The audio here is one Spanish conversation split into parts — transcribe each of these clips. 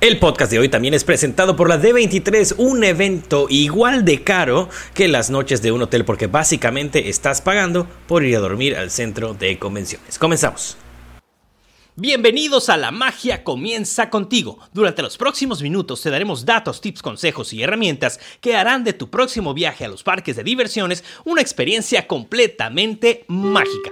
El podcast de hoy también es presentado por la D23, un evento igual de caro que las noches de un hotel porque básicamente estás pagando por ir a dormir al centro de convenciones. Comenzamos. Bienvenidos a La Magia Comienza contigo. Durante los próximos minutos te daremos datos, tips, consejos y herramientas que harán de tu próximo viaje a los parques de diversiones una experiencia completamente mágica.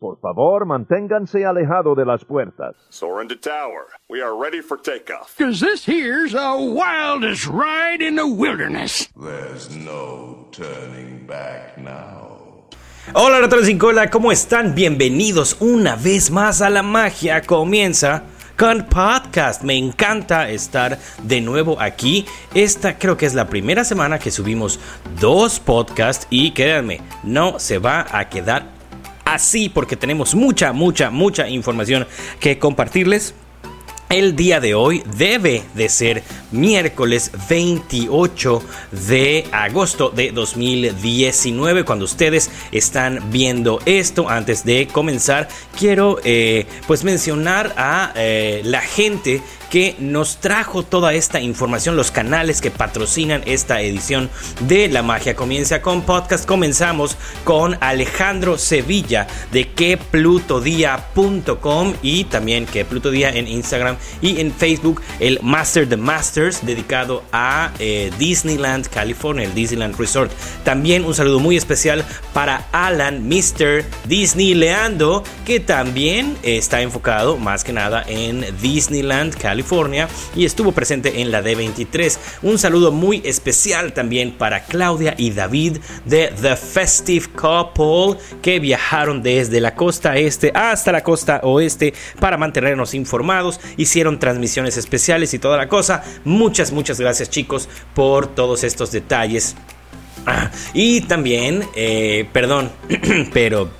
Por favor, manténganse alejado de las puertas. Soar into tower. We are ready for takeoff. Cause this here's the wildest ride in the wilderness. There's no turning back now. Hola ratones sin cola, ¿cómo están? Bienvenidos una vez más a La Magia Comienza con podcast. Me encanta estar de nuevo aquí. Esta creo que es la primera semana que subimos dos podcasts y créanme, no se va a quedar así porque tenemos mucha, mucha, mucha información que compartirles. El día de hoy debe de ser miércoles 28 de agosto de 2019 cuando ustedes están viendo esto antes de comenzar quiero eh, pues mencionar a eh, la gente que nos trajo toda esta información, los canales que patrocinan esta edición de La Magia Comienza con Podcast. Comenzamos con Alejandro Sevilla de queplutodía.com y también que en Instagram y en Facebook, el Master the Masters dedicado a eh, Disneyland, California, el Disneyland Resort. También un saludo muy especial para Alan, Mr. Disney Leando, que también está enfocado más que nada en Disneyland, California California y estuvo presente en la D23. Un saludo muy especial también para Claudia y David de The Festive Couple que viajaron desde la costa este hasta la costa oeste para mantenernos informados, hicieron transmisiones especiales y toda la cosa. Muchas, muchas gracias chicos por todos estos detalles. Ah, y también, eh, perdón, pero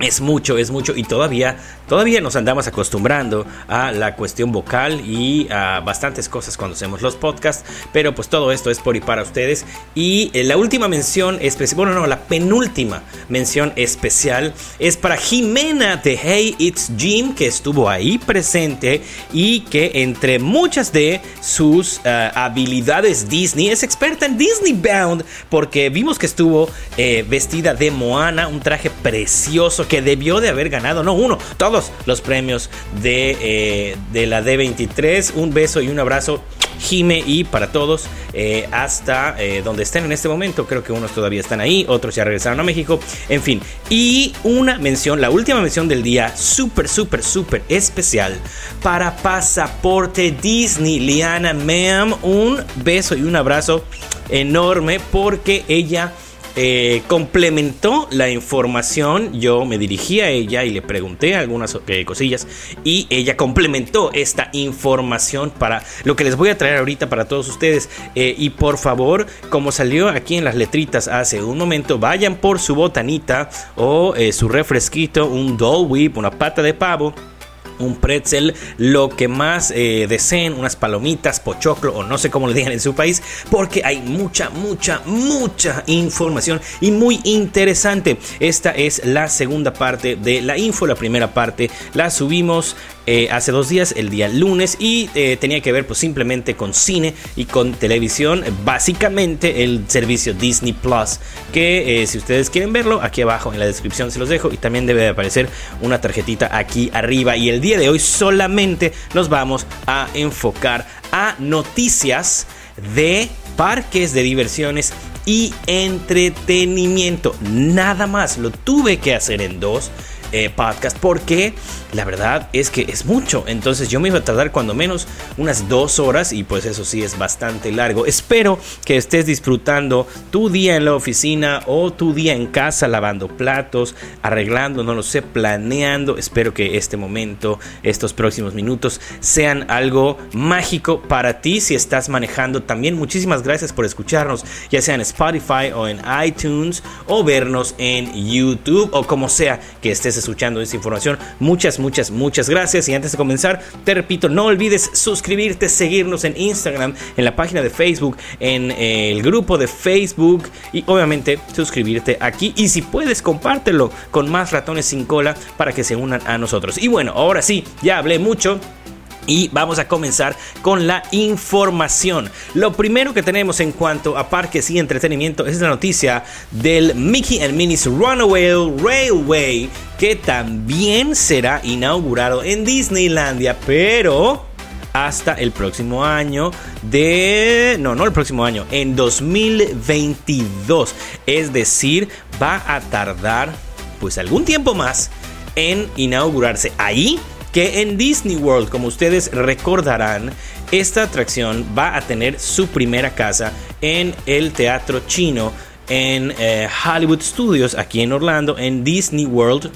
es mucho, es mucho y todavía Todavía nos andamos acostumbrando a la cuestión vocal y a bastantes cosas cuando hacemos los podcasts, pero pues todo esto es por y para ustedes. Y eh, la última mención especial, bueno, no, la penúltima mención especial es para Jimena de Hey It's Jim, que estuvo ahí presente y que entre muchas de sus eh, habilidades Disney es experta en Disney Bound, porque vimos que estuvo eh, vestida de Moana, un traje precioso que debió de haber ganado, no uno, todos los premios de, eh, de la D23. Un beso y un abrazo. Jime y para todos eh, hasta eh, donde estén en este momento. Creo que unos todavía están ahí, otros ya regresaron a México. En fin, y una mención, la última mención del día, súper, súper, súper especial para Pasaporte Disney. Liana Ma'am, un beso y un abrazo enorme porque ella eh, complementó la información. Yo me dirigí a ella y le pregunté algunas eh, cosillas y ella complementó esta información para lo que les voy a traer ahorita para todos ustedes. Eh, y por favor, como salió aquí en las letritas hace un momento, vayan por su botanita o su refresquito, un Dole Whip, una pata de pavo un pretzel, lo que más eh, deseen, unas palomitas, pochoclo o no sé cómo le digan en su país, porque hay mucha, mucha, mucha información y muy interesante. Esta es la segunda parte de la info, la primera parte la subimos eh, hace dos días, el día lunes, y eh, tenía que ver pues simplemente con cine y con televisión, básicamente el servicio Disney Plus, que si ustedes quieren verlo, aquí abajo en la descripción se los dejo y también debe de aparecer una tarjetita aquí arriba y el día de hoy solamente nos vamos a enfocar a noticias de parques de diversiones y entretenimiento. Nada más, lo tuve que hacer en dos eh, podcast porque la verdad es que es mucho. Entonces yo me iba a tardar cuando menos unas dos horas y pues eso sí es bastante largo. Espero que estés disfrutando tu día en la oficina o tu día en casa lavando platos, arreglando, no lo sé, planeando. Espero que este momento, estos próximos minutos sean algo mágico para ti si estás manejando. También muchísimas gracias por escucharnos, ya sea en Spotify o en iTunes o vernos en YouTube o como sea que estés escuchando esta información. Muchas, muchas, muchas gracias. Y antes de comenzar, te repito, no olvides suscribirte, seguirnos en Instagram, en la página de Facebook, en eh, el grupo de Facebook y obviamente suscribirte aquí. Y si puedes, compártelo con más ratones sin cola para que se unan a nosotros. Y bueno, ahora sí, ya hablé mucho. Y vamos a comenzar con la información. Lo primero que tenemos en cuanto a parques y entretenimiento es la noticia del Mickey and Minnie's Runaway Railway, que también será inaugurado en Disneylandia, pero hasta el próximo año de... No, no el próximo año, en 2022. Es decir, va a tardar pues algún tiempo más en inaugurarse. Ahí que en Disney World, como ustedes recordarán, esta atracción va a tener su primera casa en el Teatro Chino en eh, Hollywood Studios, aquí en Orlando, en Disney World.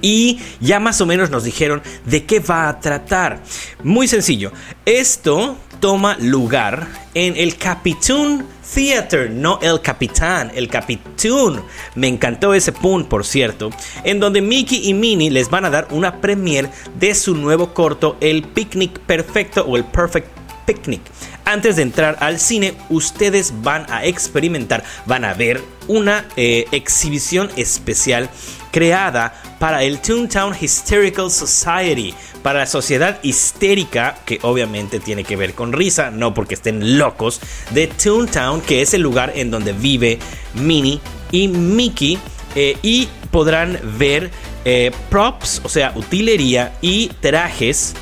Y ya más o menos nos dijeron de qué va a tratar. Muy sencillo. Esto toma lugar en el Capitún Theater, no el capitán, el capitún. Me encantó ese pun, por cierto, en donde Mickey y Minnie les van a dar una premiere de su nuevo corto, El Picnic Perfecto o el Perfect Picnic. Antes de entrar al cine, ustedes van a experimentar, van a ver una eh, exhibición especial creada para el Toontown Hysterical Society, para la sociedad histérica, que obviamente tiene que ver con risa, no porque estén locos, de Toontown, que es el lugar en donde vive Minnie y Mickey, eh, y podrán ver eh, props, o sea, utilería y trajes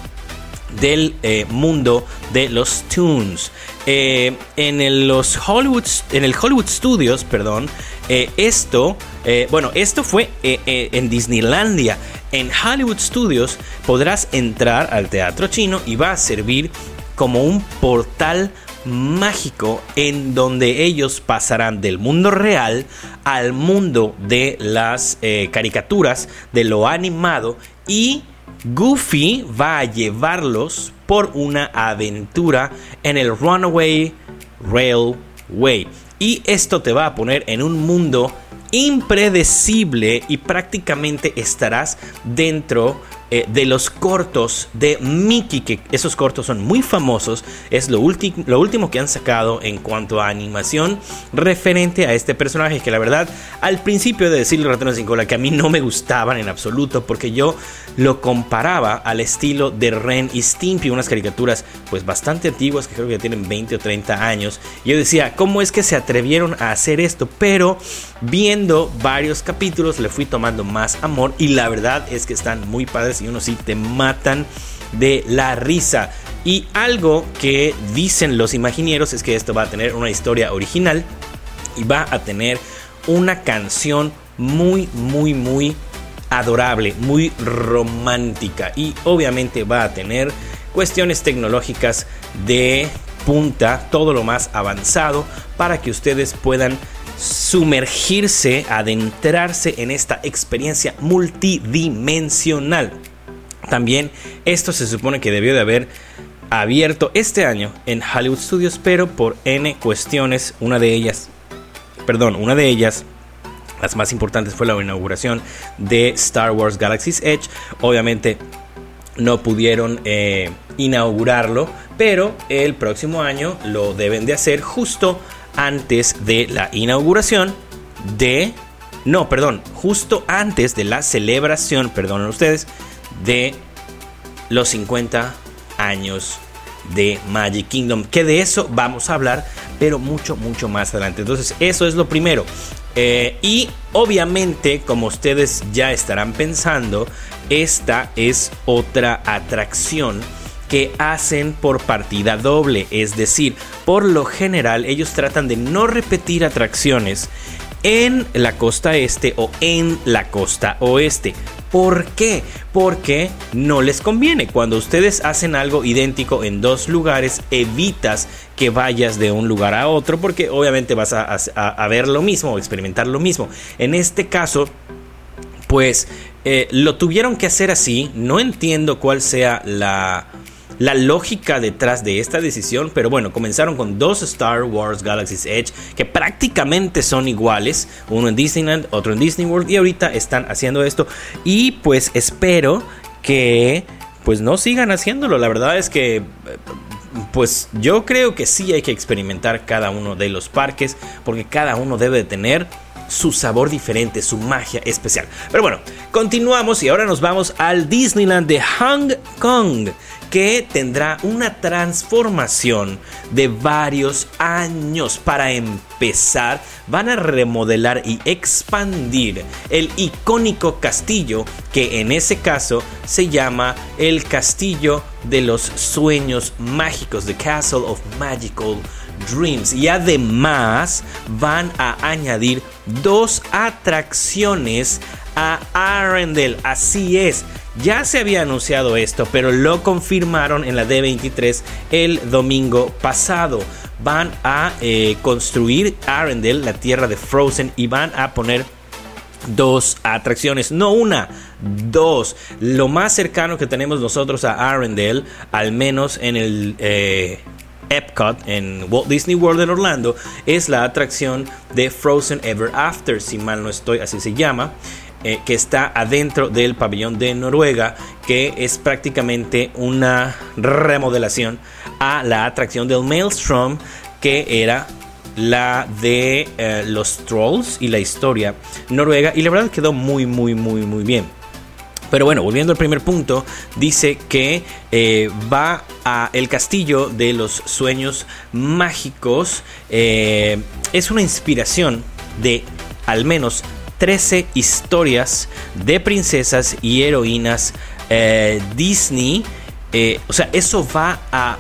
del eh, mundo de los Toons. en los Hollywood, en el Hollywood Studios, perdón, esto eh, bueno, esto fue eh, eh, en Disneylandia. En Hollywood Studios podrás entrar al teatro chino y va a servir como un portal mágico en donde ellos pasarán del mundo real al mundo de las caricaturas, de lo animado y Goofy va a llevarlos por una aventura en el Runaway Railway. Y esto te va a poner en un mundo impredecible y prácticamente estarás dentro eh, de los cortos de Mickey, que esos cortos son muy famosos, es lo, lo último que han sacado en cuanto a animación referente a este personaje, que la verdad al principio de decirle Ratón sin cola que a mí no me gustaban en absoluto, porque yo lo comparaba al estilo de Ren y Stimpy, unas caricaturas pues bastante antiguas que creo que ya tienen 20 o 30 años, yo decía, ¿cómo es que se atrevieron a hacer esto? Pero viendo varios capítulos le fui tomando más amor y la verdad es que están muy padres y uno sí te matan de la risa. Y algo que dicen los imagineros es que esto va a tener una historia original y va a tener una canción muy, muy, muy adorable, muy romántica y obviamente va a tener cuestiones tecnológicas de punta, todo lo más avanzado para que ustedes puedan sumergirse, adentrarse en esta experiencia multidimensional. También esto se supone que debió de haber abierto este año en Hollywood Studios, pero por N cuestiones, una de ellas, perdón, una de ellas, las más importantes fue la inauguración de Star Wars Galaxy's Edge. Obviamente no pudieron eh, inaugurarlo, pero el próximo año lo deben de hacer justo antes de la inauguración de... No, perdón, justo antes de la celebración, perdonen ustedes, de los 50 años de Magic Kingdom. Que de eso vamos a hablar, pero mucho, mucho más adelante. Entonces, eso es lo primero. Eh, y obviamente, como ustedes ya estarán pensando, esta es otra atracción que hacen por partida doble. Es decir, por lo general ellos tratan de no repetir atracciones en la costa este o en la costa oeste. ¿Por qué? Porque no les conviene. Cuando ustedes hacen algo idéntico en dos lugares, evitas que vayas de un lugar a otro porque obviamente vas a, ver lo mismo o experimentar lo mismo. En este caso, pues eh, lo tuvieron que hacer así. No entiendo cuál sea la la lógica detrás de esta decisión, pero bueno, comenzaron con dos Star Wars Galaxy's Edge que prácticamente son iguales, uno en Disneyland, otro en Disney World y ahorita están haciendo esto. Y pues espero que pues no sigan haciéndolo, la verdad es que pues yo creo que sí hay que experimentar cada uno de los parques porque cada uno debe de tener su sabor diferente, su magia especial. Pero bueno, continuamos y ahora nos vamos al Disneyland de Hong Kong que tendrá una transformación de varios años. Para empezar, van a remodelar y expandir el icónico castillo que en ese caso se llama el Castillo de los Sueños Mágicos, The Castle of Magical Dreams. Y además van a añadir dos atracciones a Arendelle. Así es. Ya se había anunciado esto, pero lo confirmaron en la D23 el domingo pasado. Van a eh, construir Arendelle, la tierra de Frozen, y van a poner dos atracciones, no una, dos. Lo más cercano que tenemos nosotros a Arendelle, al menos en el eh, Epcot, en Walt Disney World en Orlando, es la atracción de Frozen Ever After, si mal no estoy, así se llama. Eh, que está adentro del pabellón de Noruega, que es prácticamente una remodelación a la atracción del Maelstrom, que era la de eh, los trolls y la historia noruega, y la verdad quedó muy, muy, muy, muy bien. Pero bueno, volviendo al primer punto, dice que eh, va a el castillo de los sueños mágicos. es una inspiración de al menos 13 historias de princesas y heroínas eh, Disney. Eh, o sea, eso va a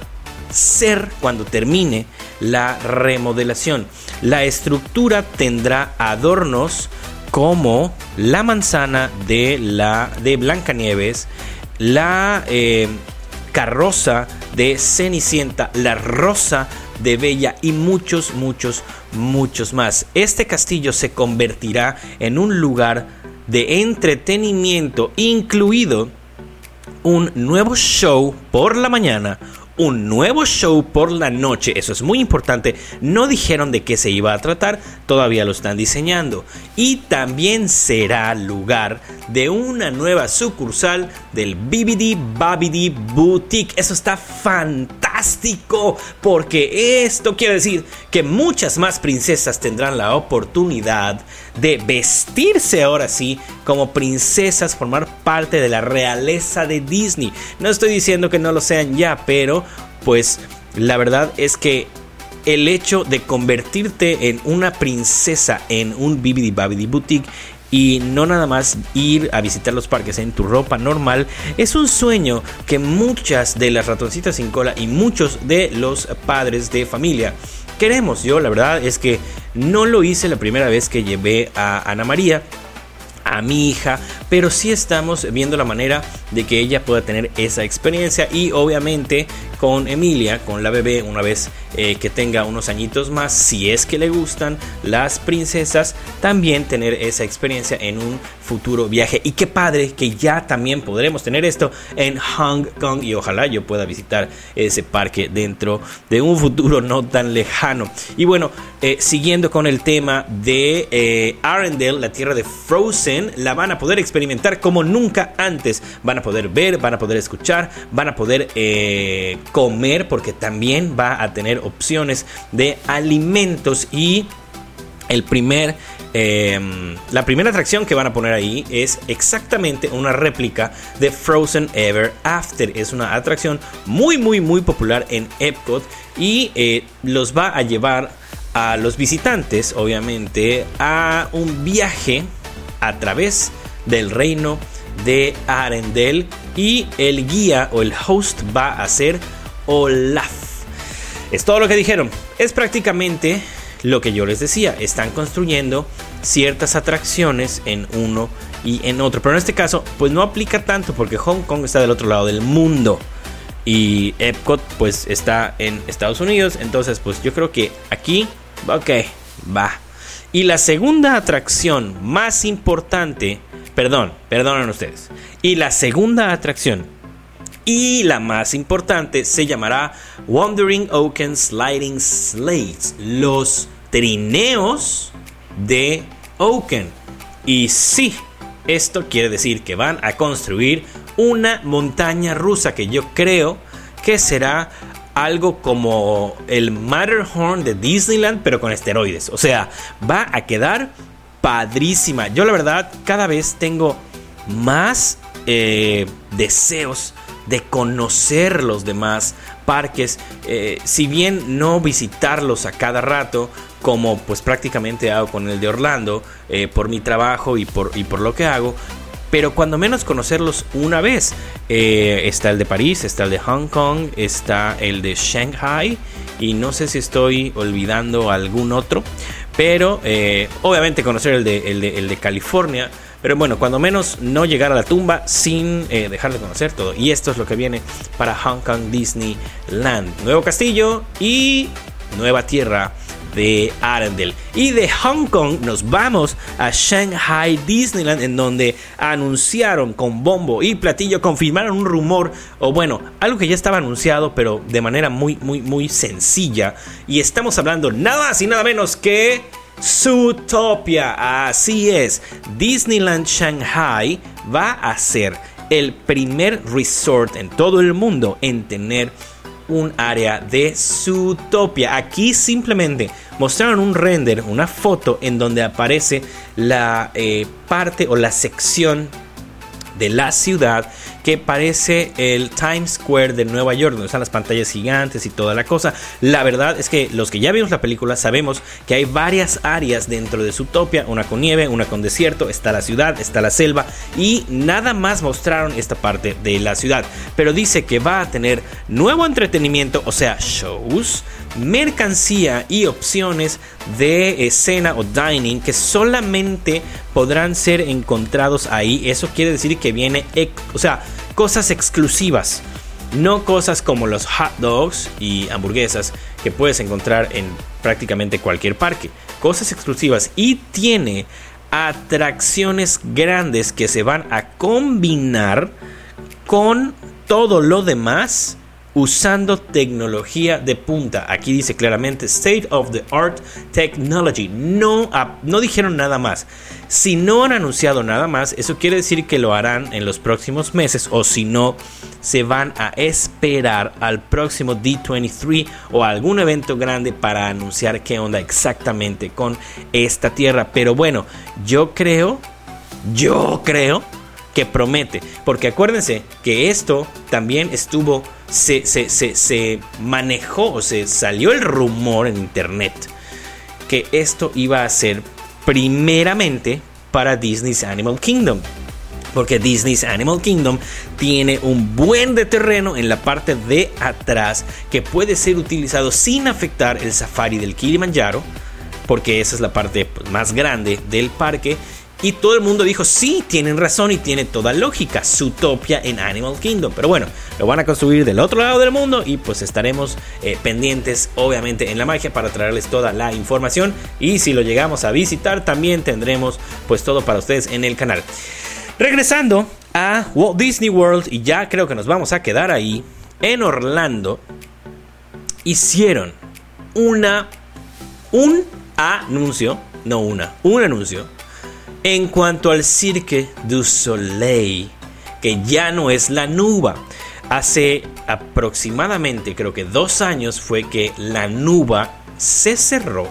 ser cuando termine la remodelación. La estructura tendrá adornos como la manzana de la de Blancanieves, la eh, carroza de Cenicienta, la rosa de Bella y muchos, muchos, muchos más. Este castillo se convertirá en un lugar de entretenimiento, incluido un nuevo show por la mañana, un nuevo show por la noche. Eso es muy importante. No dijeron de qué se iba a tratar, todavía lo están diseñando. Y también será lugar de una nueva sucursal del BBD Babidi Boutique. Eso está fantástico porque esto quiere decir que muchas más princesas tendrán la oportunidad de vestirse ahora sí como princesas, formar parte de la realeza de Disney. No estoy diciendo que no lo sean ya, pero pues la verdad es que el hecho de convertirte en una princesa en un Bibidi Babidi Boutique y no nada más ir a visitar los parques en tu ropa normal es un sueño que muchas de las ratoncitas sin cola y muchos de los padres de familia queremos. Yo la verdad es que no lo hice la primera vez que llevé a Ana María a mi hija, pero sí estamos viendo la manera de que ella pueda tener esa experiencia y obviamente con Emilia, con la bebé, una vez eh, que tenga unos añitos más, si es que le gustan las princesas, también tener esa experiencia en un futuro viaje. Y qué padre que ya también podremos tener esto en Hong Kong y ojalá yo pueda visitar ese parque dentro de un futuro no tan lejano. Y bueno, eh, siguiendo con el tema de eh, Arendelle, la tierra de Frozen, la van a poder experimentar como nunca antes. Van a poder ver, van a poder escuchar, van a poder eh, comer porque también va a tener opciones de alimentos y el primer em, la primera atracción que van a poner ahí es exactamente una réplica de Frozen Ever After. Es una atracción muy, muy, muy popular en Epcot y eh, los va a llevar a los visitantes, obviamente, a un viaje a través del reino de Arendelle y el guía o el host va a ser Olaf. Es todo lo que dijeron. Es prácticamente lo que yo les decía. Están construyendo ciertas atracciones en uno y en otro. Pero en este caso, pues no aplica tanto porque Hong Kong está del otro lado del mundo. Y Epcot pues está en Estados Unidos. Entonces pues yo creo que aquí, ok, va. Y la segunda atracción más importante, perdón, perdonen ustedes. Y la segunda atracción y la más importante se llamará Wandering Oaken Sliding Slates, los trineos de Oaken. Y sí, esto quiere decir que van a construir una montaña rusa que yo creo que será algo como el Matterhorn de Disneyland, pero con esteroides. O sea, va a quedar padrísima. Yo la verdad cada vez tengo más eh, deseos de conocer los demás parques, eh, si bien no visitarlos a cada rato, como pues prácticamente hago con el de Orlando, eh, por mi trabajo y por, y por lo que hago, pero cuando menos conocerlos una vez. está el de París, está el de Hong Kong, está el de Shanghai y no sé si estoy olvidando algún otro, pero obviamente conocer el de, el de, el de California pero bueno, cuando menos no llegar a la tumba sin eh, dejar de conocer todo. Y esto es lo que viene para Hong Kong Disneyland. Nuevo castillo y nueva tierra de Arendelle. Y de Hong Kong nos vamos a Shanghai Disneyland, en donde anunciaron con bombo y platillo, confirmaron un rumor, o bueno, algo que ya estaba anunciado, pero de manera muy, muy, muy sencilla. Y estamos hablando nada más y nada menos que Zootopia. Así es, Disneyland Shanghai va a ser el primer resort en todo el mundo en tener un área de Zootopia. Aquí simplemente mostraron un render, una foto en donde aparece la eh, parte o la sección de la ciudad que parece el Times Square de Nueva York, donde están las pantallas gigantes y toda la cosa. La verdad es que los que ya vimos la película sabemos que hay varias áreas dentro de Zootopia, una con nieve, una con desierto, está la ciudad, está la selva y nada más mostraron esta parte de la ciudad. Pero dice que va a tener nuevo entretenimiento, o sea, shows, mercancía y opciones de escena o dining que solamente podrán ser encontrados ahí. Eso quiere decir que viene, o sea, cosas exclusivas. No cosas como los hot dogs y hamburguesas que puedes encontrar en prácticamente cualquier parque. Cosas exclusivas y tiene atracciones grandes que se van a combinar con todo lo demás usando tecnología de punta. Aquí dice claramente State of the Art Technology. No, no dijeron nada más. Si no han anunciado nada más, eso quiere decir que lo harán en los próximos meses o si no, se van a esperar al próximo D23 o algún evento grande para anunciar qué onda exactamente con esta tierra. Pero bueno, yo creo, yo creo que promete. Porque acuérdense que esto también estuvo, se, se, manejó o se salió el rumor en internet que esto iba a ser primeramente para Disney's Animal Kingdom. Porque Disney's Animal Kingdom tiene un buen terreno en la parte de atrás que puede ser utilizado sin afectar el safari del Kilimanjaro. Porque esa es la parte pues, más grande del parque y todo el mundo dijo, sí, tienen razón y tiene toda lógica, Zootopia en Animal Kingdom. Pero bueno, lo van a construir del otro lado del mundo y pues estaremos eh, pendientes, obviamente, en la magia para traerles toda la información. Y si lo llegamos a visitar, también tendremos pues todo para ustedes en el canal. Regresando a Walt Disney World, y ya creo que nos vamos a quedar ahí, en Orlando, hicieron una, un anuncio, no una, un anuncio en cuanto al Cirque du Soleil, que ya no es la nuba. Hace aproximadamente, creo que dos años, fue que la nuba se cerró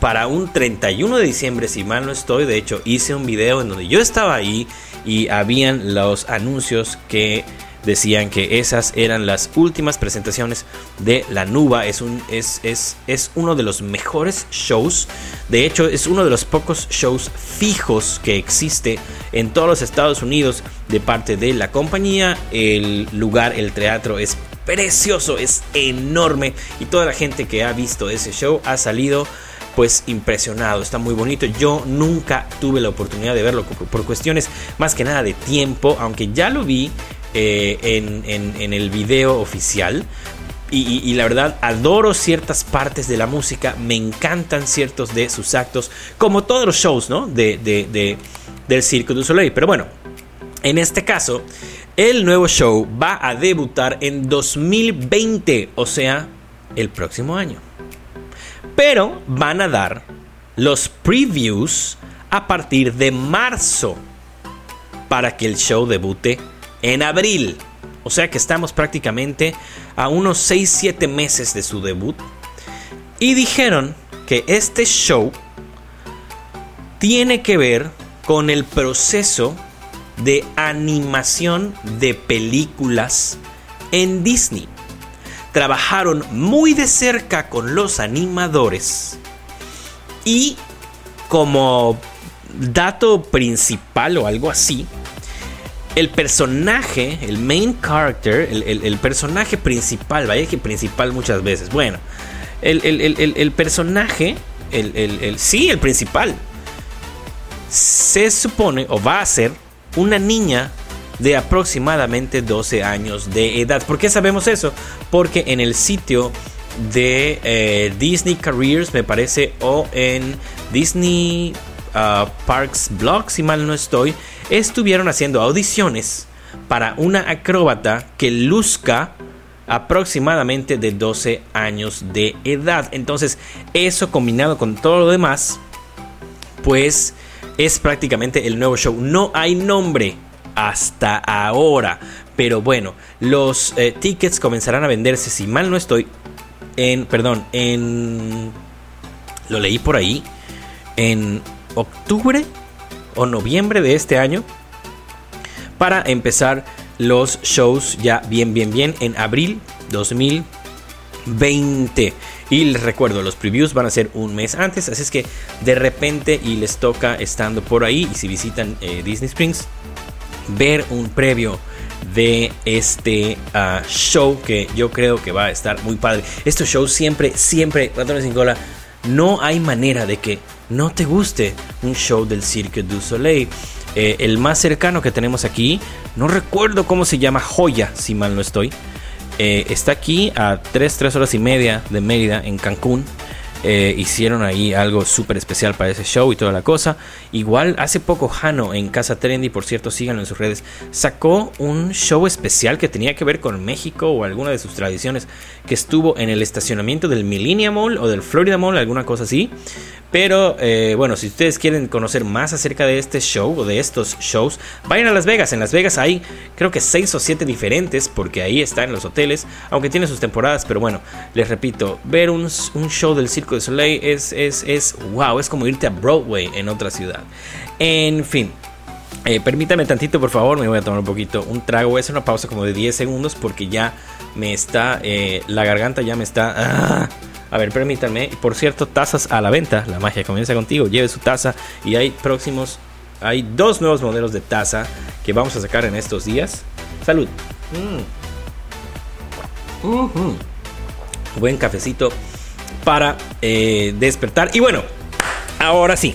para un 31 de diciembre, si mal no estoy. De hecho, hice un video en donde yo estaba ahí y habían los anuncios que decían que esas eran las últimas presentaciones de La Nuba. Es, un, es, es, es uno de los mejores shows. De hecho, es uno de los pocos shows fijos que existe en todos los Estados Unidos de parte de la compañía. El lugar, el teatro es precioso, es enorme. Y toda la gente que ha visto ese show ha salido pues impresionado, está muy bonito. Yo nunca tuve la oportunidad de verlo por cuestiones más que nada de tiempo, aunque ya lo vi eh, en, el video oficial. Y, la verdad adoro ciertas partes de la música, me encantan ciertos de sus actos, como todos los shows, ¿no? De, del Circo du Soleil. Pero bueno, en este caso, el nuevo show va a debutar en 2020, o sea, el próximo año. Pero van a dar los previews a partir de marzo para que el show debute en abril. O sea que estamos prácticamente a unos 6-7 meses de su debut. Y dijeron que este show tiene que ver con el proceso de animación de películas en Disney. Trabajaron muy de cerca con los animadores y como dato principal o algo así, el personaje, el main character, el, personaje principal, vaya que principal muchas veces, bueno, el, personaje, el, sí, el principal, se supone o va a ser una niña de aproximadamente 12 años de edad. ¿Por qué sabemos eso? Porque en el sitio de eh, Disney Careers, me parece, o en Disney uh, Parks Blog, si mal no estoy, estuvieron haciendo audiciones para una acróbata que luzca aproximadamente de 12 años de edad. Entonces, eso combinado con todo lo demás, pues es prácticamente el nuevo show. No hay nombre hasta ahora. Pero bueno, los eh, tickets comenzarán a venderse, si mal no estoy, en, perdón, en... Lo leí por ahí, en octubre o noviembre de este año, para empezar los shows ya bien, bien, bien en abril 2020. Y les recuerdo, los previews van a ser un mes antes, así es que de repente y les toca estando por ahí y si visitan eh, Disney Springs, ver un previo de este ah, show que yo creo que va a estar muy padre. Estos shows siempre, siempre, ratones sin cola, no hay manera de que no te guste un show del Cirque du Soleil. Eh, el más cercano que tenemos aquí, no recuerdo cómo se llama, Joya, si mal no estoy. Eh, está aquí a 3, 3 horas y media de Mérida, en Cancún. Eh, hicieron ahí algo súper especial para ese show y toda la cosa. Igual hace poco Hano en Casa Trendy, por cierto, síganlo en sus redes, sacó un show especial que tenía que ver con México o alguna de sus tradiciones que estuvo en el estacionamiento del Millennium Mall o del Florida Mall, alguna cosa así. Pero eh, bueno, si ustedes quieren conocer más acerca de este show o de estos shows, vayan a Las Vegas. En Las Vegas hay creo que 6 o 7 diferentes porque ahí están los hoteles, aunque tiene sus temporadas. Pero bueno, les repito, ver un, show del Circo de Soleil es, es, es wow, es como irte a Broadway en otra ciudad. En fin. Eh, permítame tantito, por favor, me voy a tomar un poquito un trago. Hacer una pausa como de 10 segundos porque ya me está, eh, la garganta ya me está... Ah, a ver, permítanme. Por cierto, tazas a la venta. La magia comienza contigo. Lleve su taza. Y hay próximos. Hay dos nuevos modelos de taza que vamos a sacar en estos días. Salud. Mm. Buen cafecito para eh, despertar. Y bueno, ahora sí.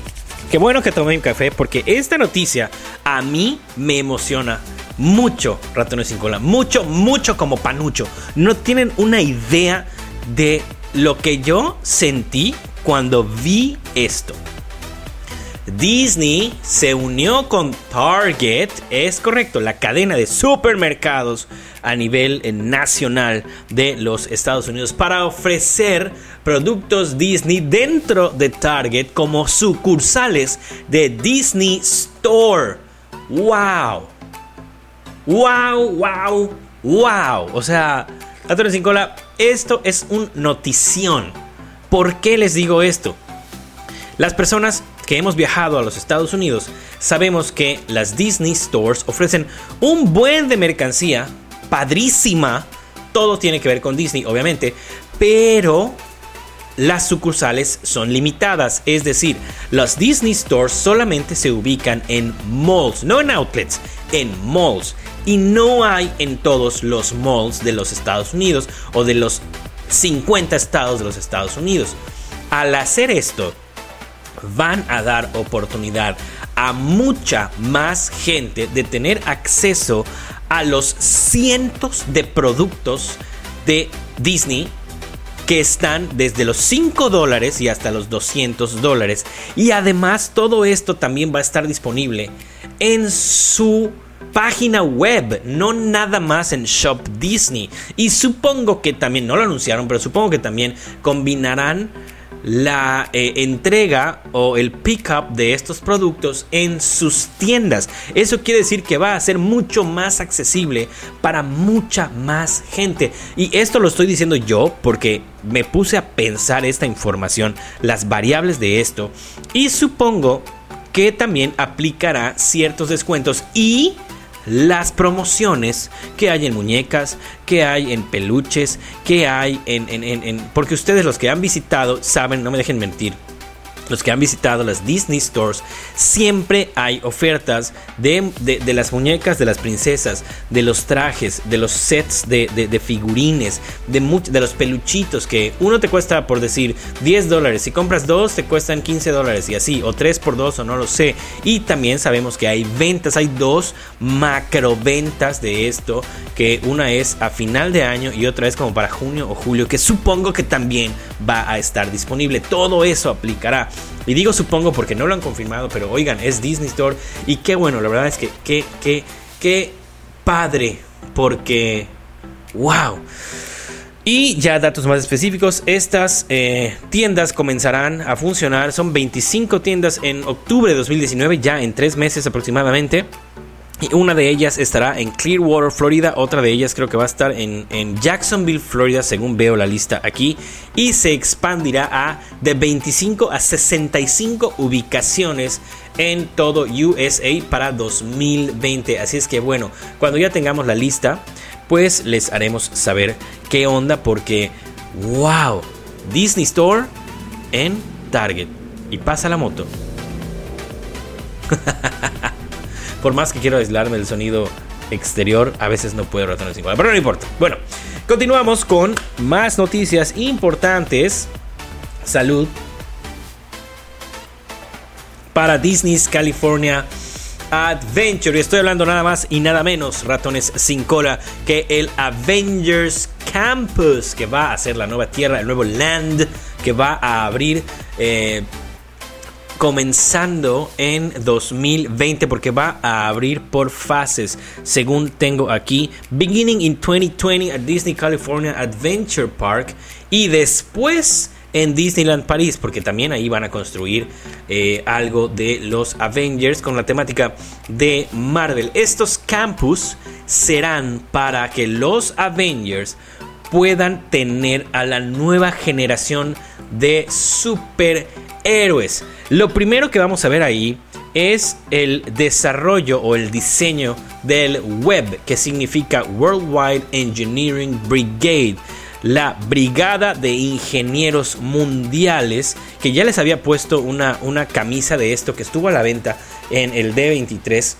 Qué bueno que tomé un café porque esta noticia a mí me emociona mucho, ratones sin cola. Mucho, mucho como panucho. No tienen una idea de lo que yo sentí cuando vi esto. Disney se unió con Target, es correcto, la cadena de supermercados a nivel nacional de los Estados Unidos para ofrecer productos Disney dentro de Target como sucursales de Disney Store. ¡Wow! ¡Wow! ¡Wow! ¡Wow! O sea, Antonio Sin Cola, esto es un notición. ¿Por qué les digo esto? Las personas que hemos viajado a los Estados Unidos sabemos que las Disney Stores ofrecen un buen de mercancía, padrísima, todo tiene que ver con Disney, obviamente, pero las sucursales son limitadas, es decir, las Disney Stores solamente se ubican en malls, no en outlets, en malls. Y no hay en todos los malls de los Estados Unidos o de los 50 estados de los Estados Unidos. Al hacer esto, van a dar oportunidad a mucha más gente de tener acceso a los cientos de productos de Disney que están desde los 5 dólares y hasta los 200 dólares. Y además todo esto también va a estar disponible en su página web, no nada más en Shop Disney. Y supongo que también, no lo anunciaron, pero supongo que también combinarán la eh, entrega o el pickup de estos productos en sus tiendas. Eso quiere decir que va a ser mucho más accesible para mucha más gente. Y esto lo estoy diciendo yo porque me puse a pensar esta información, las variables de esto. Y supongo que también aplicará ciertos descuentos y las promociones que hay en muñecas, que hay en peluches, que hay en, en, en, Porque ustedes los que han visitado saben, no me dejen mentir, los que han visitado las Disney Stores, siempre hay ofertas de, las muñecas de las princesas, de los trajes, de los sets de, figurines, de, de los peluchitos que uno te cuesta por decir 10 dólares. Si compras dos te cuestan 15 dólares y así, o 3 por 2 o no lo sé. Y también sabemos que hay ventas, hay dos macro ventas de esto, que una es a final de año y otra es como para junio o julio, que supongo que también va a estar disponible. Todo eso aplicará. Y digo supongo porque no lo han confirmado, pero oigan, es Disney Store. Y qué bueno, la verdad es que qué, qué, qué padre. Porque, wow. Y ya datos más específicos, estas eh, tiendas comenzarán a funcionar. Son 25 tiendas en octubre de 2019, ya en tres meses aproximadamente. Y una de ellas estará en Clearwater, Florida. Otra de ellas creo que va a estar en, Jacksonville, Florida, según veo la lista aquí. Y se expandirá a de 25 a 65 ubicaciones en todo USA para 2020. Así es que bueno, cuando ya tengamos la lista, pues les haremos saber qué onda porque, wow, Disney Store en Target. Y pasa la moto. Por más que quiero aislarme del sonido exterior, a veces no puedo rotar el 50. Pero no importa. Bueno, continuamos con más noticias importantes. Salud. Para Disney's California Adventure. Y estoy hablando nada más y nada menos, ratones sin cola, que el Avengers Campus, que va a ser la nueva tierra, el nuevo land que va a abrir. Eh, comenzando en 2020 porque va a abrir por fases según tengo aquí. Beginning in 2020 at Disney California Adventure Park y después en Disneyland París porque también ahí van a construir eh, algo de los Avengers con la temática de Marvel. Estos campus serán para que los Avengers puedan tener a la nueva generación de super héroes. Lo primero que vamos a ver ahí es el desarrollo o el diseño del web, que significa Worldwide Engineering Brigade, la brigada de ingenieros mundiales, que ya les había puesto una, una camisa de esto que estuvo a la venta en el D23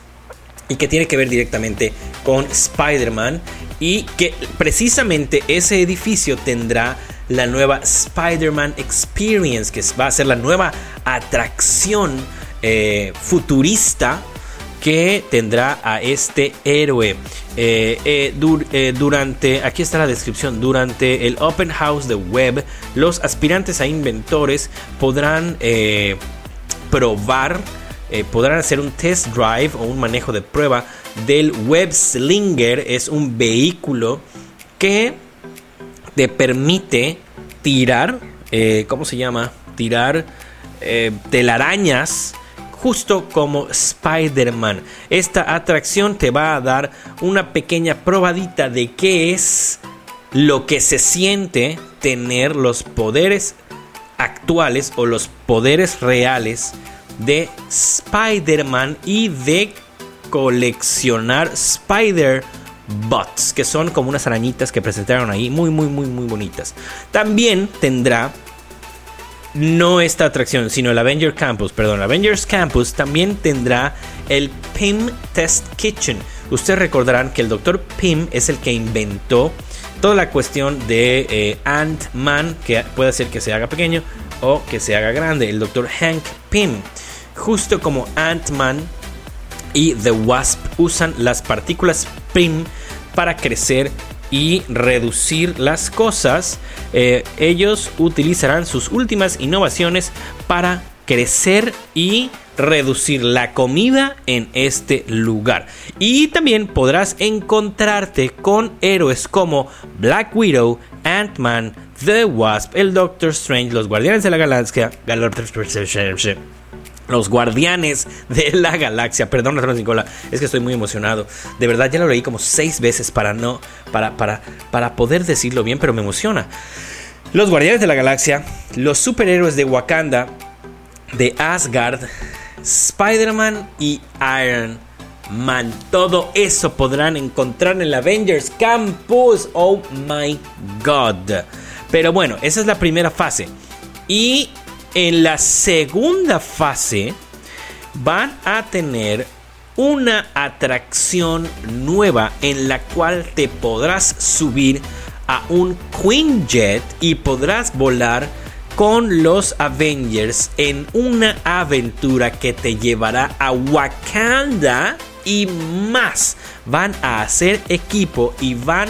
y que tiene que ver directamente con Spider-Man y que precisamente ese edificio tendrá la nueva Spider-Man Experience, que va a ser la nueva atracción eh, futurista que tendrá a este héroe. Eh, eh, durante, aquí está la descripción, durante el Open House de Web, los aspirantes a inventores podrán probar, podrán hacer un test drive o un manejo de prueba del Web Slinger. Es un vehículo que te permite tirar, eh, ¿cómo se llama? Tirar eh, telarañas justo como Spider-Man. Esta atracción te va a dar una pequeña probadita de qué es lo que se siente tener los poderes actuales o los poderes reales de Spider-Man y de coleccionar Spider Bots, que son como unas arañitas que presentaron ahí, muy, muy, muy, muy bonitas. También tendrá no esta atracción, sino el Avenger Campus, perdón, Avengers Campus también tendrá el PIM Test Kitchen. Ustedes recordarán que el Dr. Pym es el que inventó toda la cuestión de eh, Ant-Man, que puede hacer que se haga pequeño o que se haga grande. El Dr. Hank Pym, justo como Ant-Man y The Wasp usan las partículas PIM para crecer y reducir las cosas. Eh, ellos utilizarán sus últimas innovaciones para crecer y reducir la comida en este lugar. Y también podrás encontrarte con héroes como Black Widow, Ant-Man, The Wasp, el Doctor Strange, los Guardianes de la Galaxia, los guardianes de la galaxia. Perdón, Nicola, es que estoy muy emocionado. De verdad, ya lo leí como seis veces para no. Para, para, para poder decirlo bien, pero me emociona. Los guardianes de la galaxia, los superhéroes de Wakanda, de Asgard, Spider-Man y Iron Man. Todo eso podrán encontrar en el Avengers Campus. Oh my god. Pero bueno, esa es la primera fase. Y en la segunda fase van a tener una atracción nueva en la cual te podrás subir a un Queen Jet y podrás volar con los Avengers en una aventura que te llevará a Wakanda y más. Van a hacer equipo y van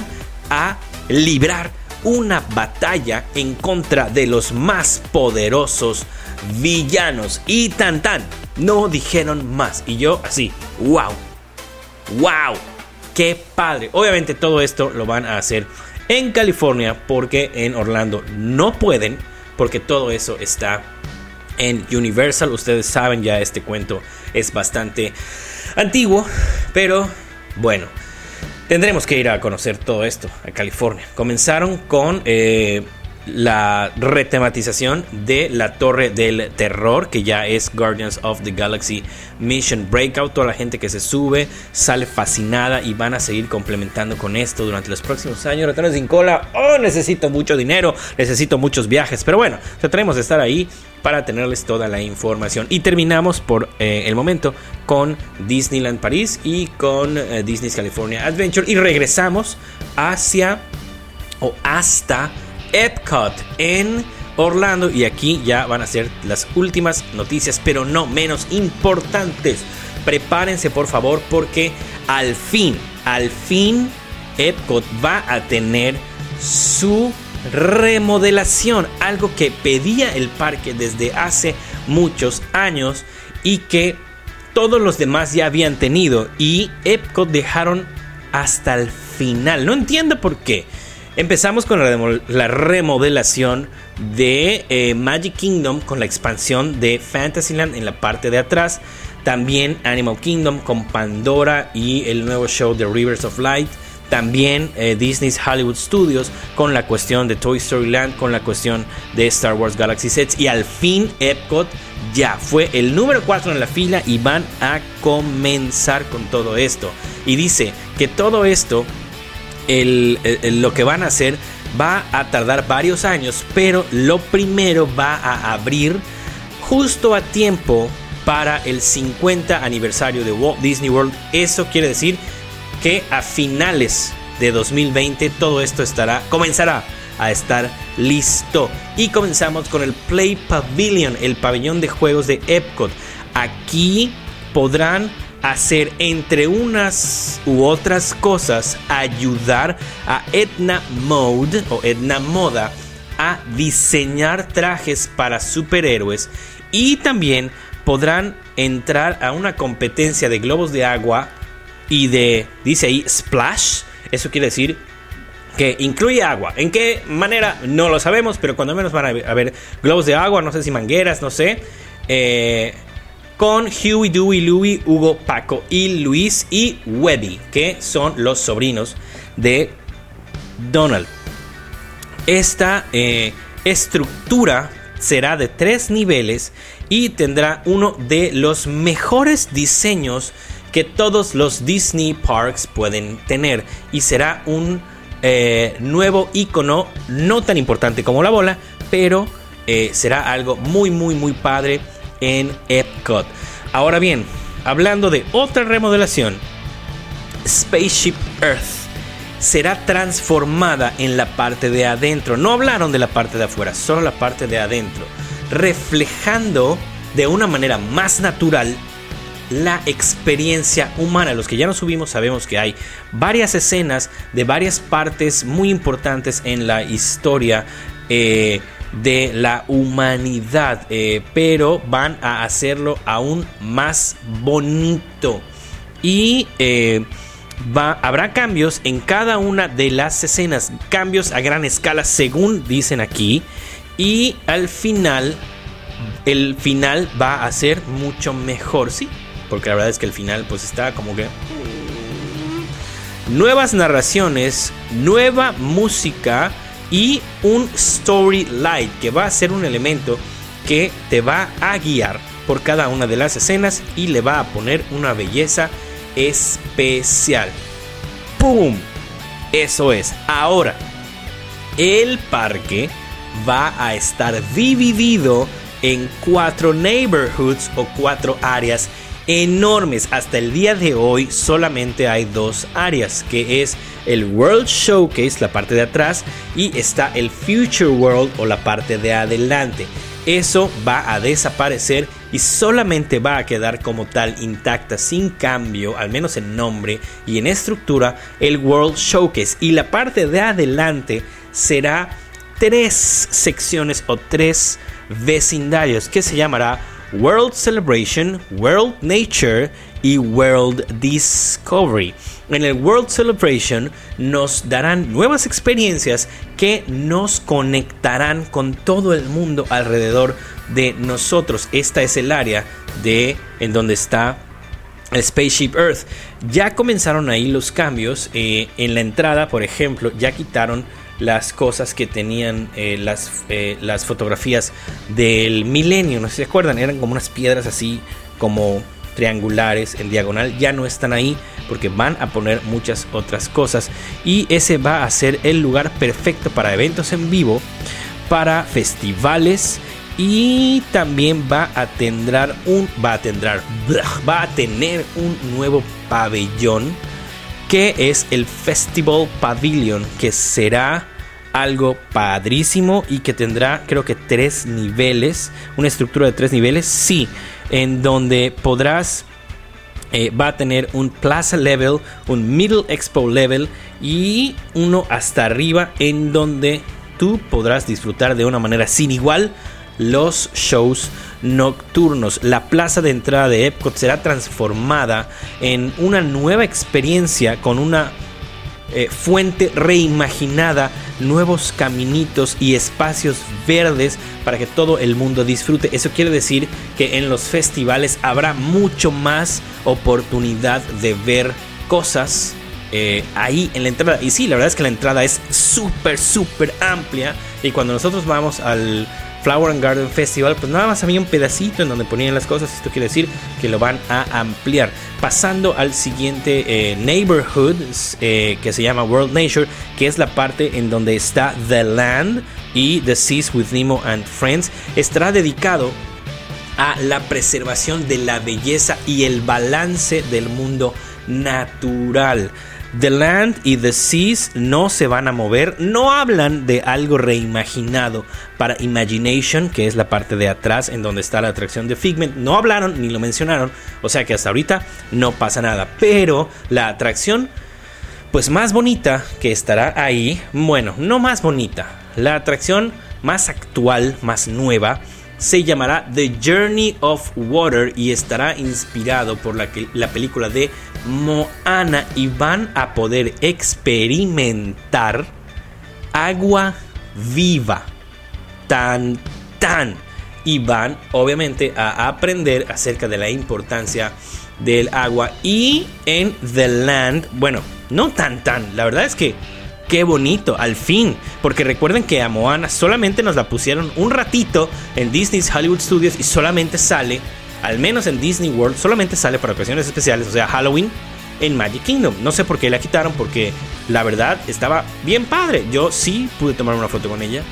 a librar una batalla en contra de los más poderosos villanos. Y tan tan, no dijeron más. Y yo así, wow, wow, qué padre. Obviamente todo esto lo van a hacer en California porque en Orlando no pueden porque todo eso está en Universal. Ustedes saben ya este cuento es bastante antiguo, pero bueno. Tendremos que ir a conocer todo esto a California. Comenzaron con eh, la retematización de la Torre del Terror, que ya es Guardians of the Galaxy Mission Breakout. Toda la gente que se sube sale fascinada y van a seguir complementando con esto durante los próximos años. Ratones sin cola, oh, necesito mucho dinero, necesito muchos viajes, pero bueno, trataremos de estar ahí para tenerles toda la información. Y terminamos por eh, el momento con Disneyland París y con eh, Disney's California Adventure y regresamos hacia o hasta Epcot en Orlando. Y aquí ya van a ser las últimas noticias, pero no menos importantes. Prepárense por favor porque al fin, al fin Epcot va a tener su remodelación, algo que pedía el parque desde hace muchos años y que todos los demás ya habían tenido y Epcot dejaron hasta el final. No entiendo por qué. Empezamos con la, remodelación de eh, Magic Kingdom con la expansión de Fantasyland en la parte de atrás. También Animal Kingdom con Pandora y el nuevo show de Rivers of Light. También eh, Disney's Hollywood Studios con la cuestión de Toy Story Land, con la cuestión de Star Wars Galaxy Sets. Y al fin Epcot ya fue el número 4 en la fila y van a comenzar con todo esto. Y dice que todo esto lo que van a hacer va a tardar varios años, pero lo primero va a abrir justo a tiempo para el 50 aniversario de Walt Disney World. Eso quiere decir que a finales de 2020 todo esto estará comenzará a estar listo. Y comenzamos con el Play Pavilion, el pabellón de juegos de Epcot. Aquí podrán hacer entre unas u otras cosas ayudar a Edna Mode o Edna Moda a diseñar trajes para superhéroes y también podrán entrar a una competencia de globos de agua y de, dice ahí, splash. Eso quiere decir que incluye agua. ¿En qué manera? No lo sabemos, pero cuando menos van a haber globos de agua, no sé si mangueras, no sé. Eh, con Huey, Dewey, Louie, Hugo, Paco y Luis y Webby, que son los sobrinos de Donald. Esta eh, estructura será de tres niveles y tendrá uno de los mejores diseños que todos los Disney Parks pueden tener y será un eh, nuevo icono no tan importante como la bola, pero eh, será algo muy muy muy padre en Epcot. Ahora bien, hablando de otra remodelación, Spaceship Earth será transformada en la parte de adentro. No hablaron de la parte de afuera, solo la parte de adentro, reflejando de una manera más natural la experiencia humana. Los que ya nos subimos sabemos que hay varias escenas de varias partes muy importantes en la historia. Eh, de la humanidad, eh, pero van a hacerlo aún más bonito. Y eh, va, habrá cambios en cada una de las escenas, cambios a gran escala según dicen aquí. Y al final, el final va a ser mucho mejor, sí. Porque la verdad es que el final pues está como que... Nuevas narraciones, nueva música y un story light que va a ser un elemento que te va a guiar por cada una de las escenas y le va a poner una belleza especial. ¡Pum! Eso es. Ahora, el parque va a estar dividido en cuatro neighborhoods o cuatro áreas enormes. Hasta el día de hoy solamente hay dos áreas, que es el World Showcase, la parte de atrás, y está el Future World o la parte de adelante. Eso va a desaparecer y solamente va a quedar como tal intacta, sin cambio, al menos en nombre y en estructura, el World Showcase. Y la parte de adelante será tres secciones o tres vecindarios que se llamará World Celebration, World Nature y World Discovery. En el World Celebration nos darán nuevas experiencias que nos conectarán con todo el mundo alrededor de nosotros. Esta es el área de en donde está Spaceship Earth. Ya comenzaron ahí los cambios. Eh, en la entrada, por ejemplo, ya quitaron las cosas que tenían eh, las, eh, las fotografías del milenio. No sé si se acuerdan, eran como unas piedras así como triangulares en diagonal. Ya no están ahí porque van a poner muchas otras cosas. Y ese va a ser el lugar perfecto para eventos en vivo, para festivales. Y también va a tener un va a tener va a tener un nuevo pabellón que es el Festival Pavilion, que será algo padrísimo y que tendrá creo que tres niveles, una estructura de tres niveles, sí, en donde podrás, eh, va a tener un Plaza Level, un Middle Expo Level y uno hasta arriba en donde tú podrás disfrutar de una manera sin igual los shows nocturnos. La plaza de entrada de Epcot será transformada en una nueva experiencia con una eh, fuente reimaginada, nuevos caminitos y espacios verdes para que todo el mundo disfrute. Eso quiere decir que en los festivales habrá mucho más oportunidad de ver cosas eh, ahí en la entrada. Y sí, la verdad es que la entrada es súper, súper amplia. Y cuando nosotros vamos al Flower and Garden Festival, pues nada más había un pedacito en donde ponían las cosas. Esto quiere decir que lo van a ampliar. Pasando al siguiente eh, neighborhood eh, que se llama World Nature, que es la parte en donde está The Land y The Seas with Nemo and Friends, estará dedicado a la preservación de la belleza y el balance del mundo natural. The Land y The Seas no se van a mover, no hablan de algo reimaginado para Imagination, que es la parte de atrás en donde está la atracción de Figment, no hablaron ni lo mencionaron, o sea que hasta ahorita no pasa nada, pero la atracción pues más bonita que estará ahí, bueno, no más bonita, la atracción más actual, más nueva, se llamará The Journey of Water y estará inspirado por la, la, película de Moana y van a poder experimentar agua viva. Tan, tan. Y van obviamente a aprender acerca de la importancia del agua. Y en The Land, bueno, no tan, tan. La verdad es que qué bonito, al fin. Porque recuerden que a Moana solamente nos la pusieron un ratito en Disney's Hollywood Studios y solamente sale, al menos en Disney World, solamente sale para ocasiones especiales, o sea, Halloween en Magic Kingdom. No sé por qué la quitaron, porque la verdad estaba bien padre. Yo sí pude tomar una foto con ella.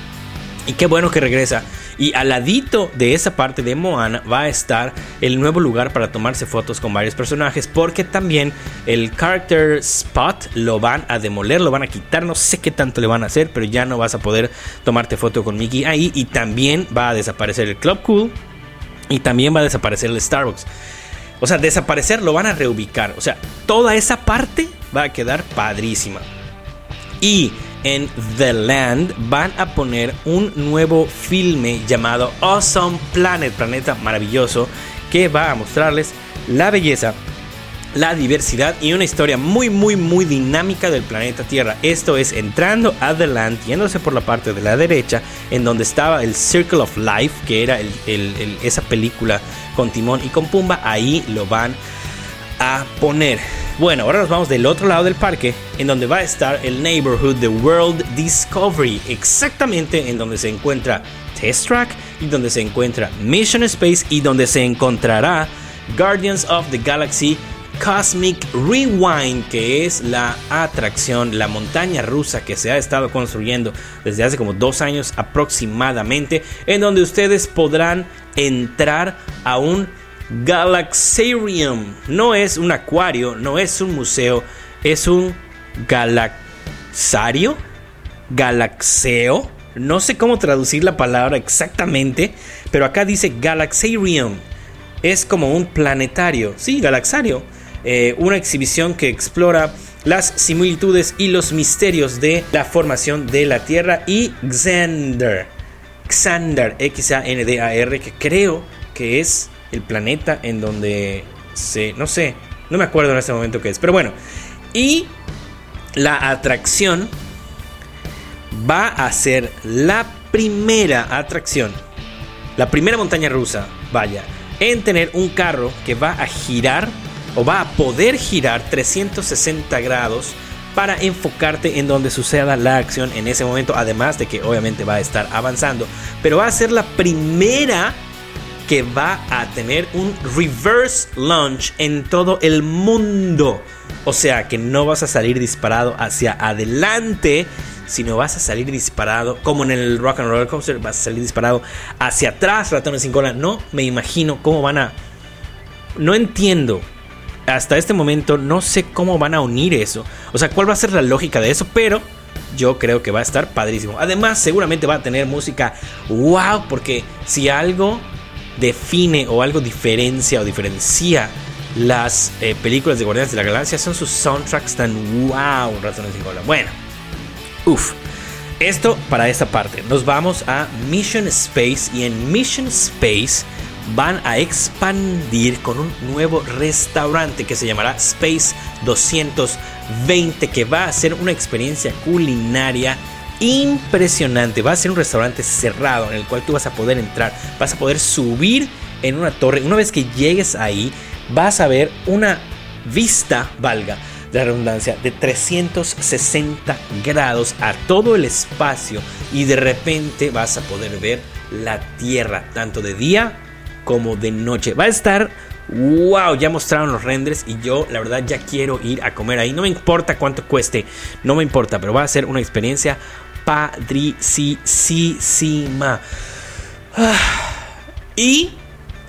Y qué bueno que regresa. Y al ladito de esa parte de Moana va a estar el nuevo lugar para tomarse fotos con varios personajes. Porque también el character spot lo van a demoler, lo van a quitar. No sé qué tanto le van a hacer, pero ya no vas a poder tomarte foto con Mickey ahí. Y también va a desaparecer el Club Cool. Y también va a desaparecer el Starbucks. O sea, desaparecer lo van a reubicar. O sea, toda esa parte va a quedar padrísima. Y en The Land van a poner un nuevo filme llamado Awesome Planet, Planeta Maravilloso, que va a mostrarles la belleza, la diversidad y una historia muy, muy, muy dinámica del planeta Tierra. Esto es entrando a The Land, yéndose por la parte de la derecha, en donde estaba el Circle of Life, que era esa película con Timón y con Pumba. Ahí lo van a poner? Bueno, ahora nos vamos del otro lado del parque, en donde va a estar el neighborhood de World Discovery, exactamente en donde se encuentra Test Track y donde se encuentra Mission Space y donde se encontrará Guardians of the Galaxy Cosmic Rewind, que es la atracción, la montaña rusa que se ha estado construyendo desde hace como dos años aproximadamente, en donde ustedes podrán entrar a un Galaxarium. No es un acuario, no es un museo, es un galaxario, galaxeo. No sé cómo traducir la palabra exactamente, pero acá dice Galaxarium. Es como un planetario, sí, galaxario. Eh, una exhibición que explora las similitudes y los misterios de la formación de la Tierra y Xander. Xander, X-A-N-D-A-R, que creo que es el planeta en donde se, no sé, no me acuerdo en este momento qué es, pero bueno. Y la atracción va a ser la primera atracción, la primera montaña rusa, vaya, en tener un carro que va a girar o va a poder girar 360 grados para enfocarte en donde suceda la acción en ese momento, además de que obviamente va a estar avanzando, pero va a ser la primera que va a tener un reverse launch en todo el mundo. O sea que no vas a salir disparado hacia adelante, sino vas a salir disparado, como en el Rock and Roller Coaster, vas a salir disparado hacia atrás, ratones sin cola. No me imagino cómo van a... No entiendo. Hasta este momento no sé cómo van a unir eso. O sea, cuál va a ser la lógica de eso, pero yo creo que va a estar padrísimo. Además, seguramente va a tener música wow, porque si algo define o algo diferencia o diferencia las eh, películas de Guardianes de la Galaxia son sus soundtracks tan wow, ratones sin cola. Bueno, uff. Esto para esta parte. Nos vamos a Mission Space y en Mission Space van a expandir con un nuevo restaurante que se llamará Space 220 que va a ser una experiencia culinaria impresionante. Va a ser un restaurante cerrado en el cual tú vas a poder entrar, vas a poder subir en una torre. Una vez que llegues ahí, vas a ver una vista, valga la redundancia, de 360 grados a todo el espacio y de repente vas a poder ver la Tierra, tanto de día como de noche. Va a estar Wow, ya mostraron los renders y yo la verdad ya quiero ir a comer ahí. No me importa cuánto cueste, no me importa, pero va a ser una experiencia padricísima. Y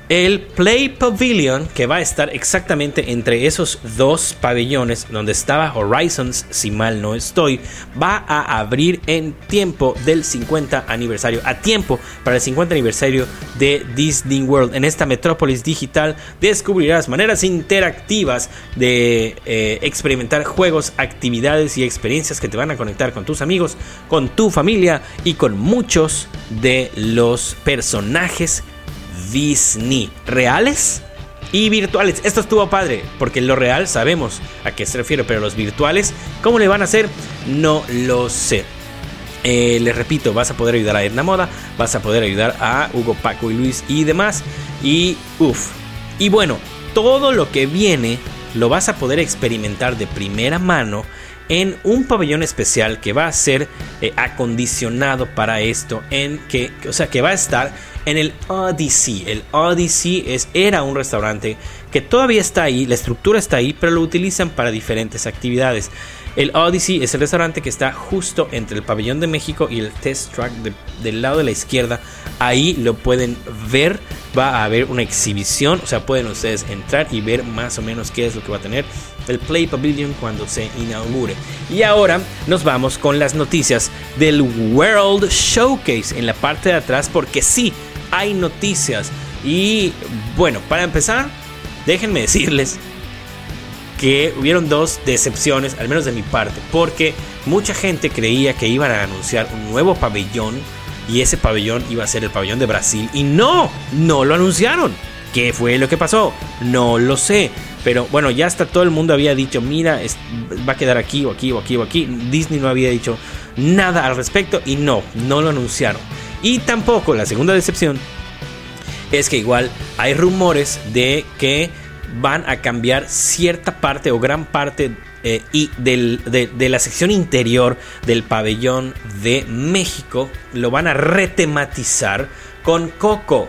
el Play Pavilion, que va a estar exactamente entre esos dos pabellones donde estaba Horizons, si mal no estoy, va a abrir en tiempo del 50 aniversario, a tiempo para el 50 aniversario de Disney World. En esta metrópolis digital descubrirás maneras interactivas de eh, experimentar juegos, actividades y experiencias que te van a conectar con tus amigos, con tu familia y con muchos de los personajes Disney, reales y virtuales. Esto estuvo padre, porque lo real sabemos a qué se refiere, pero los virtuales, ¿cómo le van a hacer? No lo sé. Eh, les repito, vas a poder ayudar a Edna Moda, vas a poder ayudar a Hugo, Paco y Luis y demás. Y uff. Y bueno, todo lo que viene lo vas a poder experimentar de primera mano en un pabellón especial que va a ser eh, acondicionado para esto, en que, o sea, que va a estar en el Odyssey. El Odyssey es, era un restaurante que todavía está ahí, la estructura está ahí, pero lo utilizan para diferentes actividades. El Odyssey es el restaurante que está justo entre el pabellón de México y el Test Track del lado de la izquierda. Ahí lo pueden ver. Va a haber una exhibición, o sea, pueden ustedes entrar y ver más o menos qué es lo que va a tener el Play Pavilion cuando se inaugure. Y ahora nos vamos con las noticias del World Showcase en la parte de atrás, porque sí, hay noticias. Y bueno, para empezar, déjenme decirles que hubieron dos decepciones, al menos de mi parte, porque mucha gente creía que iban a anunciar un nuevo pabellón y ese pabellón iba a ser el pabellón de Brasil y no, no lo anunciaron. ¿Qué fue lo que pasó? No lo sé. Pero bueno, ya hasta todo el mundo había dicho, mira, va a quedar aquí o aquí o aquí o aquí. Disney no había dicho nada al respecto y no, no lo anunciaron. Y tampoco la segunda decepción es que igual hay rumores de que van a cambiar cierta parte o gran parte eh, y del, de, de, la sección interior del pabellón de México. Lo van a retematizar con Coco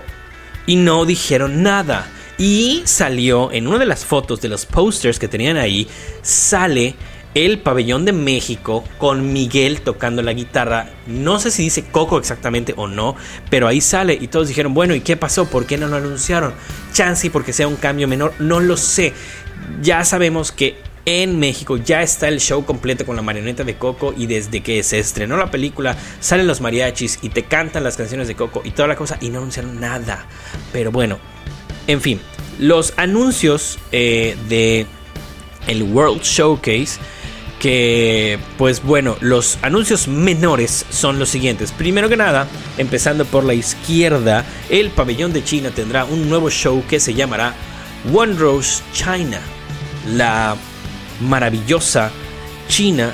y no dijeron nada. Y salió en una de las fotos de los posters que tenían ahí sale el pabellón de México con Miguel tocando la guitarra. No sé si dice Coco exactamente o no, pero ahí sale y todos dijeron, bueno, ¿y qué pasó? ¿Por qué no lo anunciaron? Chance porque sea un cambio menor, no lo sé. Ya sabemos que en México ya está el show completo con la marioneta de Coco y desde que se estrenó la película salen los mariachis y te cantan las canciones de Coco y toda la cosa y no anunciaron nada. Pero bueno, en fin, los anuncios eh, de el World Showcase que pues bueno, los anuncios menores son los siguientes. Primero que nada, empezando por la izquierda, el pabellón de China tendrá un nuevo show que se llamará One Rose China. La maravillosa China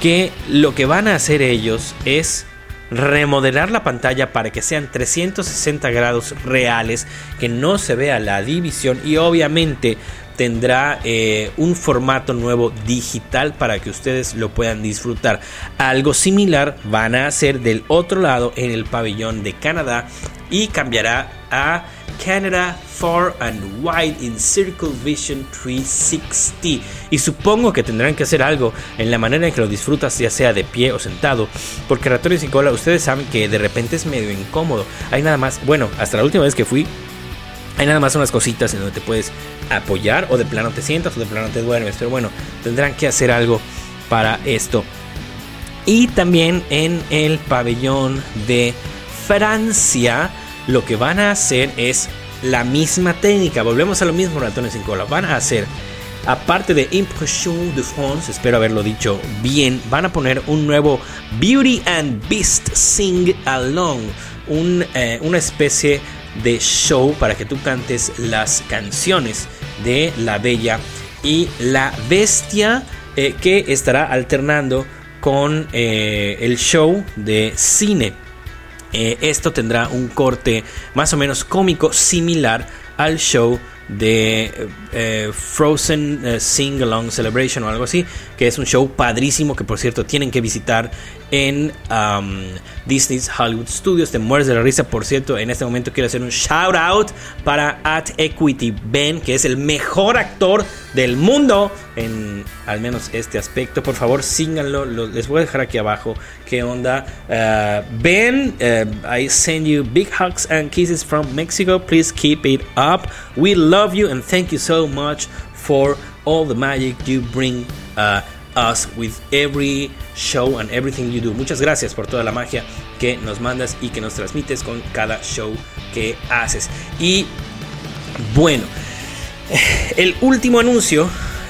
que lo que van a hacer ellos es remodelar la pantalla para que sean 360 grados reales, que no se vea la división y obviamente tendrá eh, un formato nuevo digital para que ustedes lo puedan disfrutar. Algo similar van a hacer del otro lado en el pabellón de Canadá y cambiará a Canada Far and Wide in Circle Vision 360. Y supongo que tendrán que hacer algo en la manera en que lo disfrutas, ya sea de pie o sentado. Porque Ratones y Cola, ustedes saben que de repente es medio incómodo. Hay nada más, bueno, hasta la última vez que fui, hay nada más unas cositas en donde te puedes apoyar o de plano te sientas o de plano te duermes. Pero bueno, tendrán que hacer algo para esto. Y también en el pabellón de Francia lo que van a hacer es la misma técnica. Volvemos a lo mismo, ratones sin cola. Van a hacer, aparte de Impression de France, espero haberlo dicho bien, van a poner un nuevo Beauty and Beast Sing Along. Eh, una especie de show para que tú cantes las canciones de la Bella y la Bestia eh, que estará alternando con eh, el show de cine. Eh, esto tendrá un corte más o menos cómico similar al show de eh, Frozen eh, Sing Along Celebration o algo así, que es un show padrísimo que por cierto tienen que visitar en um, Disney's Hollywood Studios. Te mueres de la risa, por cierto. En este momento quiero hacer un shout out para At Equity Ben, que es el mejor actor del mundo en al menos este aspecto. Por favor, síganlo. les voy a dejar aquí abajo qué onda. Uh, ben, uh, I send you big hugs and kisses from Mexico. Please keep it up. We love you and thank you so much for all the magic you bring. Uh, us with every show and everything you do. Muchas gracias por toda la magia que nos mandas y que nos transmites con cada show que haces. Y bueno, el último anuncio,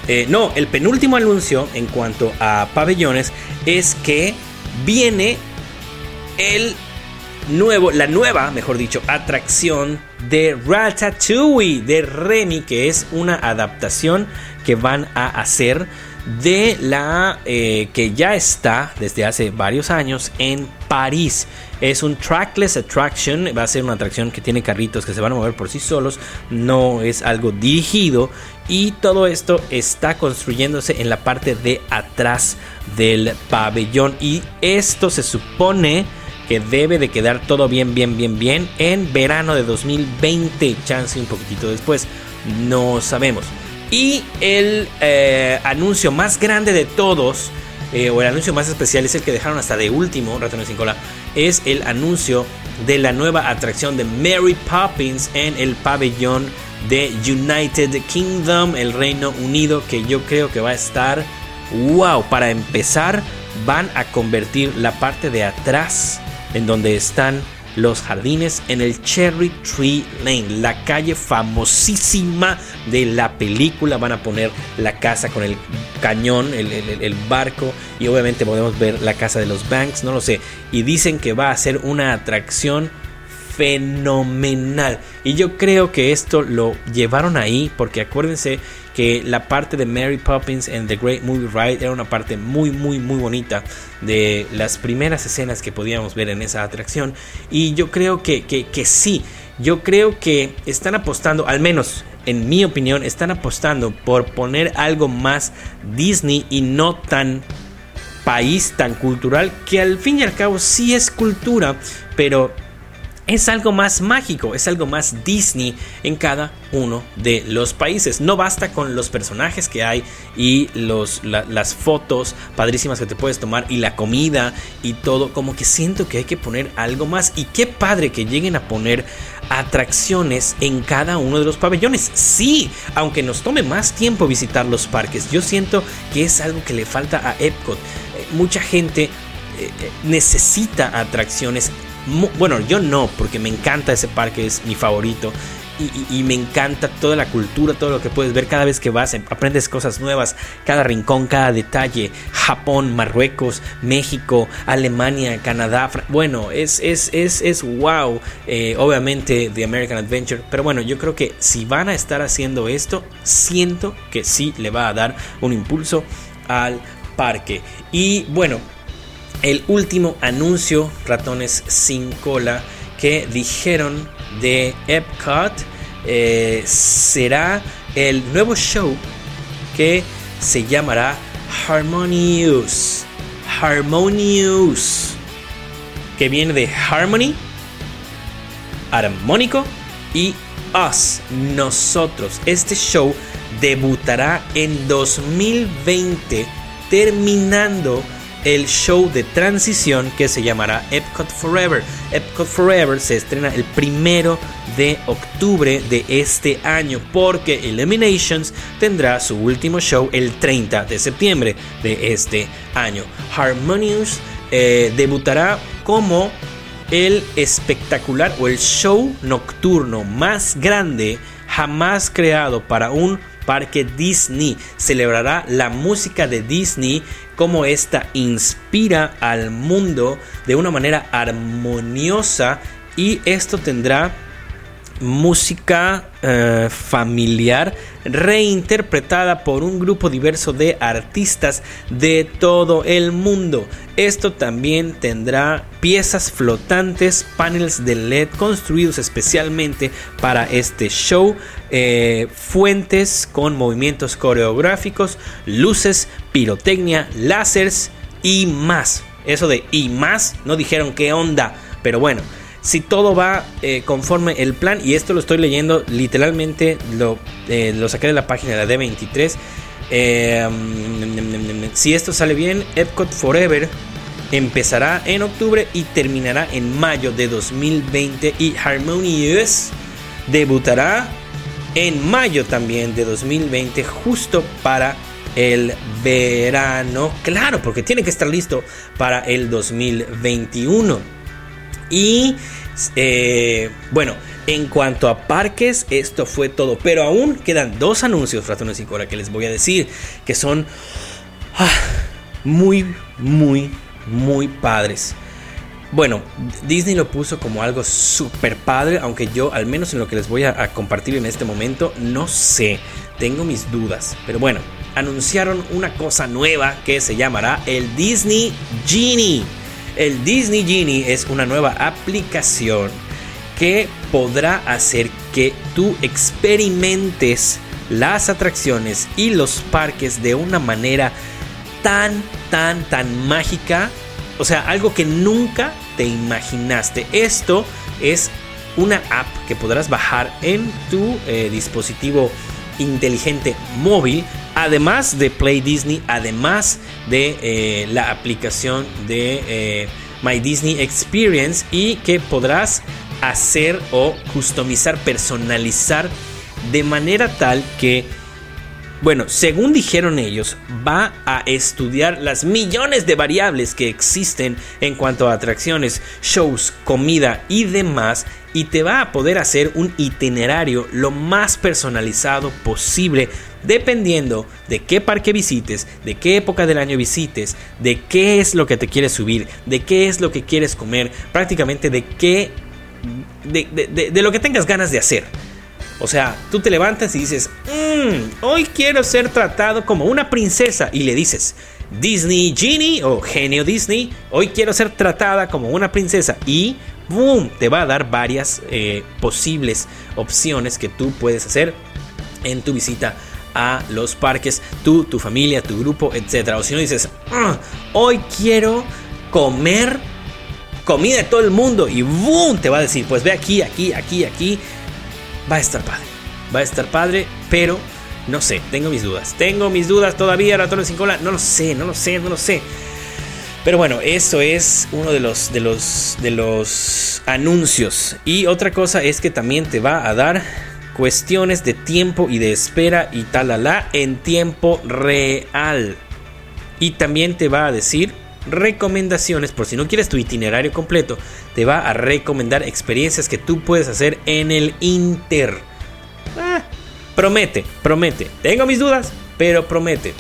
eh, no, el penúltimo anuncio en cuanto a pabellones es que viene el nuevo, la nueva, mejor dicho, atracción de Ratatouille de Remy, que es una adaptación que van a hacer de la eh, que ya está desde hace varios años en París. Es un trackless attraction, va a ser una atracción que tiene carritos que se van a mover por sí solos, no es algo dirigido y todo esto está construyéndose en la parte de atrás del pabellón y esto se supone que debe de quedar todo bien, bien, bien, bien en verano de 2020, chance un poquitito después, no sabemos. Y el eh, anuncio más grande de todos, eh, o el anuncio más especial, es el que dejaron hasta de último, Ratones sin cola, es el anuncio de la nueva atracción de Mary Poppins en el pabellón de United Kingdom, el Reino Unido, que yo creo que va a estar wow. Para empezar, van a convertir la parte de atrás, en donde están los jardines en el Cherry Tree Lane, la calle famosísima de la película. Van a poner la casa con el cañón, el, barco y obviamente podemos ver la casa de los Banks, no lo sé. Y dicen que va a ser una atracción fenomenal. Y yo creo que esto lo llevaron ahí porque acuérdense que la parte de Mary Poppins en The Great Movie Ride era una parte muy muy muy bonita de las primeras escenas que podíamos ver en esa atracción. Y yo creo que, que, sí, yo creo que están apostando, al menos en mi opinión, están apostando por poner algo más Disney y no tan país, tan cultural, que al fin y al cabo sí es cultura, pero es algo más mágico, es algo más Disney en cada uno de los países. No basta con los personajes que hay y los, las fotos padrísimas que te puedes tomar y la comida y todo. Como que siento que hay que poner algo más. Y qué padre que lleguen a poner atracciones en cada uno de los pabellones. Sí, aunque nos tome más tiempo visitar los parques, yo siento que es algo que le falta a Epcot. Eh, mucha gente eh, eh, necesita atracciones bueno, yo no, porque me encanta ese parque, es mi favorito. Y, me encanta toda la cultura, todo lo que puedes ver cada vez que vas, aprendes cosas nuevas, cada rincón, cada detalle. Japón, Marruecos, México, Alemania, Canadá. Bueno, es, es, es, es wow. Eh, obviamente, The American Adventure. Pero bueno, yo creo que si van a estar haciendo esto, siento que sí le va a dar un impulso al parque. Y bueno, el último anuncio, ratones sin cola, que dijeron de Epcot eh, será el nuevo show que se llamará Harmonious. Harmonious. Que viene de Harmony, armónico y Us, nosotros. Este show debutará en 2020, terminando el show de transición que se llamará Epcot Forever. Epcot Forever se estrena el primero de octubre de este año porque Eliminations tendrá su último show el 30 de septiembre de este año. Harmonious eh, debutará como el espectacular o el show nocturno más grande jamás creado para un parque Disney. Celebrará la música de Disney como esta inspira al mundo de una manera armoniosa y esto tendrá música eh, familiar reinterpretada por un grupo diverso de artistas de todo el mundo. Esto también tendrá piezas flotantes, paneles de LED construidos especialmente para este show, eh, fuentes con movimientos coreográficos, luces, pirotecnia, láseres y más. Eso de y más, no dijeron qué onda, pero bueno si todo va eh, conforme el plan, y esto lo estoy leyendo literalmente, lo, eh, lo saqué de la página de la D23. Eh, si esto sale bien, Epcot Forever empezará en octubre y terminará en mayo de 2020 y Harmonious debutará en mayo también de 2020 justo para el verano claro porque tiene que estar listo para el 2021 y eh, bueno, en cuanto a parques, esto fue todo. Pero aún quedan dos anuncios, ratones y cora, que les voy a decir. Que son ah, muy, muy, muy padres. Bueno, Disney lo puso como algo súper padre, aunque yo, al menos en lo que les voy a, a, compartir en este momento, no sé, tengo mis dudas. Pero bueno, anunciaron una cosa nueva que se llamará el Disney Genie. El Disney Genie es una nueva aplicación que podrá hacer que tú experimentes las atracciones y los parques de una manera tan, tan, tan mágica. O sea, algo que nunca te imaginaste. Esto es una app que podrás bajar en tu eh, dispositivo inteligente móvil además de Play Disney, además de eh, la aplicación de eh, My Disney Experience y que podrás hacer o customizar, personalizar de manera tal que, bueno, según dijeron ellos, va a estudiar las millones de variables que existen en cuanto a atracciones, shows, comida y demás y te va a poder hacer un itinerario lo más personalizado posible dependiendo de qué parque visites, de qué época del año visites, de qué es lo que te quieres subir, de qué es lo que quieres comer, prácticamente de qué, de, lo que tengas ganas de hacer. O sea, tú te levantas y dices, mmm, hoy quiero ser tratado como una princesa y le dices, Disney Genie o genio Disney, hoy quiero ser tratada como una princesa y boom, te va a dar varias eh, posibles opciones que tú puedes hacer en tu visita a los parques, tú, tu familia, tu grupo, etc. O si no dices, "Ah, hoy quiero comer comida de todo el mundo y ¡boom! te va a decir, pues ve aquí, aquí, aquí, aquí. Va a estar padre. Va a estar padre, pero no sé, tengo mis dudas. Tengo mis dudas todavía, ratones sin cola. No lo sé, no lo sé, no lo sé. Pero bueno, eso es uno de los, de los, de los anuncios. Y otra cosa es que también te va a dar cuestiones de tiempo y de espera y talala en tiempo real. Y también te va a decir recomendaciones, por si no quieres tu itinerario completo, te va a recomendar experiencias que tú puedes hacer en el Inter. Ah, promete, promete. Tengo mis dudas, pero promete.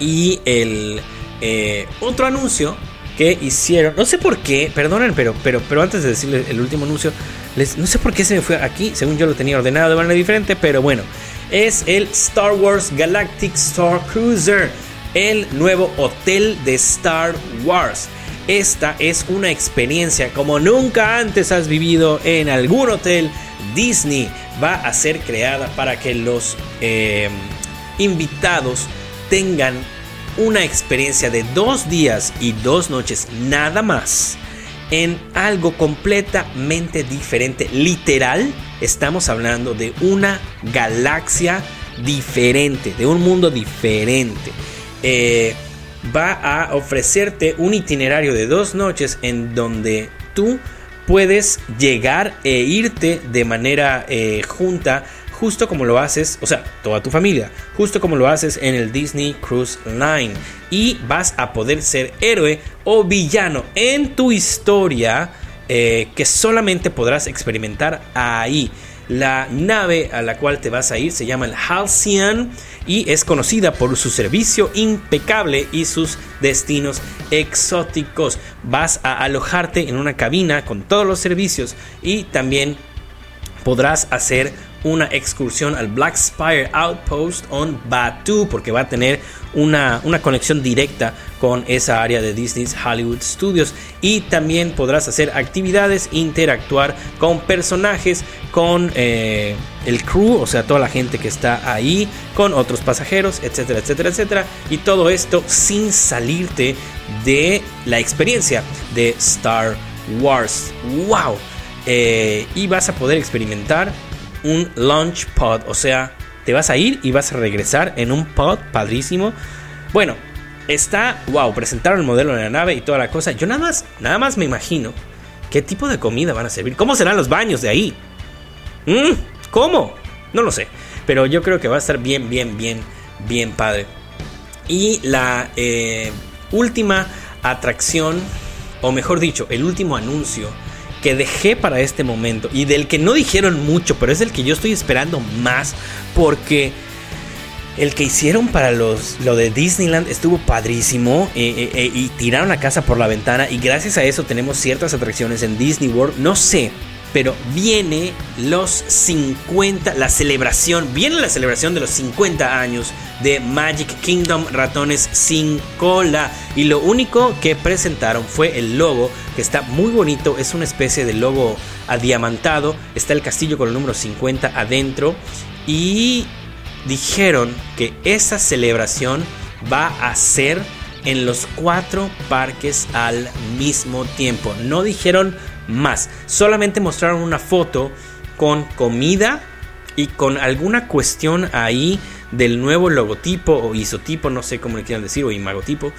Y el eh, otro anuncio que hicieron, no sé por qué, perdonen, pero, pero, pero antes de decirles el último anuncio, no sé por qué se me fue aquí, según yo lo tenía ordenado de manera diferente, pero bueno, es el Star Wars Galactic Star Cruiser, el nuevo hotel de Star Wars. Esta es una experiencia como nunca antes has vivido en algún hotel Disney. Va a ser creada para que los eh, invitados tengan una experiencia de dos días y dos noches nada más en algo completamente diferente. Literal, estamos hablando de una galaxia diferente, de un mundo diferente. Eh, va a ofrecerte un itinerario de dos noches en donde tú puedes llegar e irte de manera eh, junta justo como lo haces, o sea, toda tu familia, justo como lo haces en el Disney Cruise Line. Y vas a poder ser héroe o villano en tu historia eh, que solamente podrás experimentar ahí. La nave a la cual te vas a ir se llama el Halcyon y es conocida por su servicio impecable y sus destinos exóticos. Vas a alojarte en una cabina con todos los servicios y también podrás hacer una excursión al Black Spire Outpost on Batu porque va a tener una, una, conexión directa con esa área de Disney's Hollywood Studios y también podrás hacer actividades, interactuar con personajes, con eh, el crew, o sea, toda la gente que está ahí, con otros pasajeros, etcétera, etcétera, etcétera. Y todo esto sin salirte de la experiencia de Star Wars. ¡Wow! Eh, y vas a poder experimentar un launch pod, o sea, te vas a ir y vas a regresar en un pod padrísimo. Bueno, está, wow, presentaron el modelo de la nave y toda la cosa. Yo nada más, nada más me imagino qué tipo de comida van a servir. ¿Cómo serán los baños de ahí? ¿Mm? ¿Cómo? No lo sé. Pero yo creo que va a estar bien, bien, bien, bien padre. Y la eh, última atracción, o mejor dicho, el último anuncio que dejé para este momento y del que no dijeron mucho, pero es el que yo estoy esperando más porque el que hicieron para los, lo de Disneyland estuvo padrísimo eh, eh, y tiraron la casa por la ventana y gracias a eso tenemos ciertas atracciones en Disney World. No sé, pero viene los 50, la celebración, viene la celebración de los 50 años de Magic Kingdom Ratones sin cola. Y lo único que presentaron fue el logo, que está muy bonito, es una especie de logo adiamantado, está el castillo con el número 50 adentro y dijeron que esa celebración va a ser en los cuatro parques al mismo tiempo. No dijeron más. Solamente mostraron una foto con comida y con alguna cuestión ahí del nuevo logotipo o isotipo, no sé cómo le quieran decir, o imagotipo.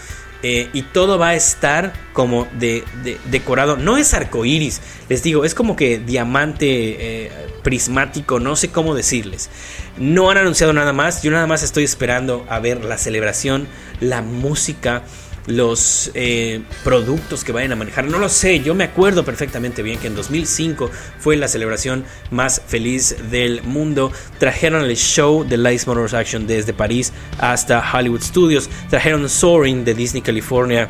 Eh, y todo va a estar como de, decorado. No es arcoiris, les digo, es como que diamante eh, prismático, no sé cómo decirles. No han anunciado nada más, yo nada más estoy esperando a ver la celebración, la música los eh, productos que vayan a manejar. No lo sé, yo me acuerdo perfectamente bien que en 2005 fue la celebración más feliz del mundo. Trajeron el show de Lights Motors Action desde París hasta Hollywood Studios. Trajeron Soaring de Disney California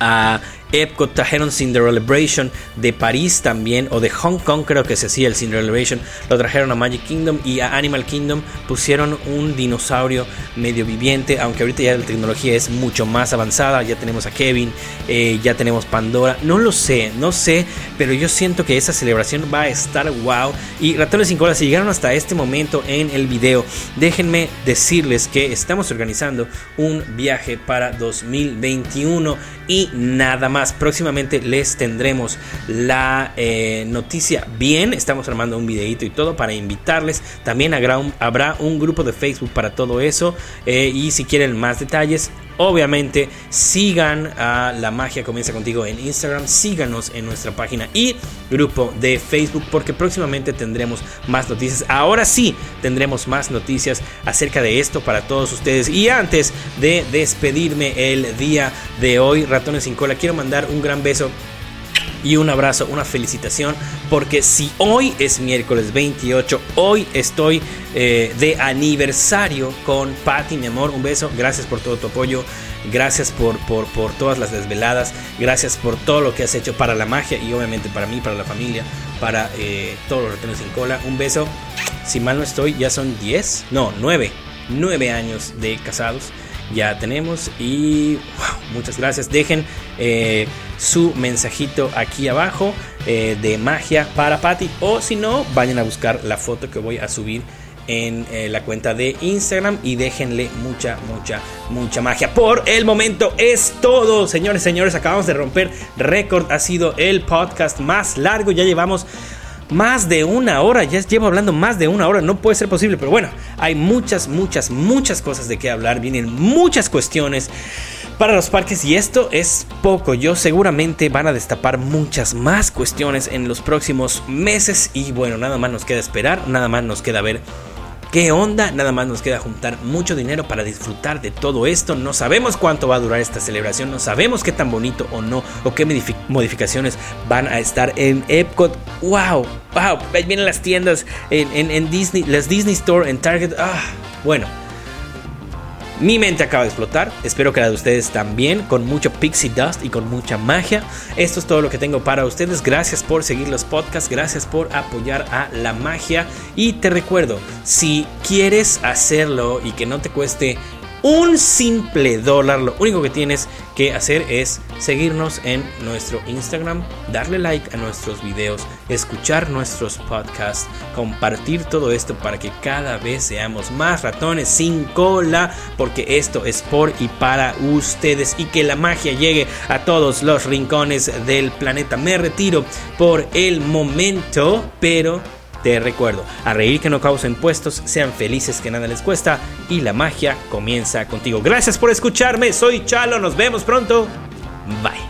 a Epcot, trajeron Cinderellabration de París también, o de Hong Kong creo que se hacía el Cinderellabration, lo trajeron a Magic Kingdom y a Animal Kingdom pusieron un dinosaurio medio viviente, aunque ahorita ya la tecnología es mucho más avanzada, ya tenemos a Kevin, eh, ya tenemos Pandora, no lo sé, no sé, pero yo siento que esa celebración va a estar wow. Y ratones sin cola, si llegaron hasta este momento en el video, déjenme decirles que estamos organizando un viaje para 2021 y nada más. Próximamente les tendremos la eh, noticia bien. Estamos armando un videito y todo para invitarles. También habrá un, habrá un grupo de Facebook para todo eso. Eh, y si quieren más detalles, Obviamente, sigan a La Magia Comienza Contigo en Instagram, síganos en nuestra página y grupo de Facebook porque próximamente tendremos más noticias. Ahora sí, tendremos más noticias acerca de esto para todos ustedes. Y antes de despedirme el día de hoy, Ratones sin Cola, quiero mandar un gran beso y un abrazo, una felicitación, porque si hoy es miércoles 28, hoy estoy eh, de aniversario con Patty, mi amor, un beso, gracias por todo tu apoyo, gracias por, por, por, todas las desveladas, gracias por todo lo que has hecho para la magia y obviamente para mí, para la familia, para eh, todos los retenes sin cola, un beso, si mal no estoy, ya son 10, no, 9, 9 años de casados ya tenemos. Y muchas gracias. Dejen eh, su mensajito aquí abajo eh, de magia para Patty. O si no, vayan a buscar la foto que voy a subir en eh, la cuenta de Instagram y déjenle mucha, mucha, mucha magia. Por el momento es todo, señores, señores. Acabamos de romper récord. Ha sido el podcast más largo. Ya llevamos más de una hora. Ya llevo hablando más de una hora. No puede ser posible. Pero bueno, hay muchas, muchas, muchas cosas de qué hablar. Vienen muchas cuestiones para los parques y esto es poco. Yo seguramente van a destapar muchas más cuestiones en los próximos meses. Y bueno, nada más nos queda esperar. Nada más nos queda ver ¿Qué onda? Nada más nos queda juntar mucho dinero para disfrutar de todo esto. No sabemos cuánto va a durar esta celebración, no sabemos qué tan bonito o no, o qué modificaciones van a estar en Epcot. ¡Wow! ¡Wow! Vienen las tiendas en, en Disney, las Disney Store, en Target. ¡Ah! Bueno mi mente acaba de explotar. Espero que la de ustedes también, con mucho pixie dust y con mucha magia. Esto es todo lo que tengo para ustedes. Gracias por seguir los podcasts, gracias por apoyar a la magia. Y te recuerdo, si quieres hacerlo y que no te cueste un simple dólar. Lo único que tienes que hacer es seguirnos en nuestro Instagram, darle like a nuestros videos, escuchar nuestros podcasts, compartir todo esto para que cada vez seamos más ratones sin cola, porque esto es por y para ustedes y que la magia llegue a todos los rincones del planeta. Me retiro por el momento, pero te recuerdo, a reír que no causa impuestos, sean felices que nada les cuesta y la magia comienza contigo. Gracias por escucharme, soy Chalo, nos vemos pronto. Bye.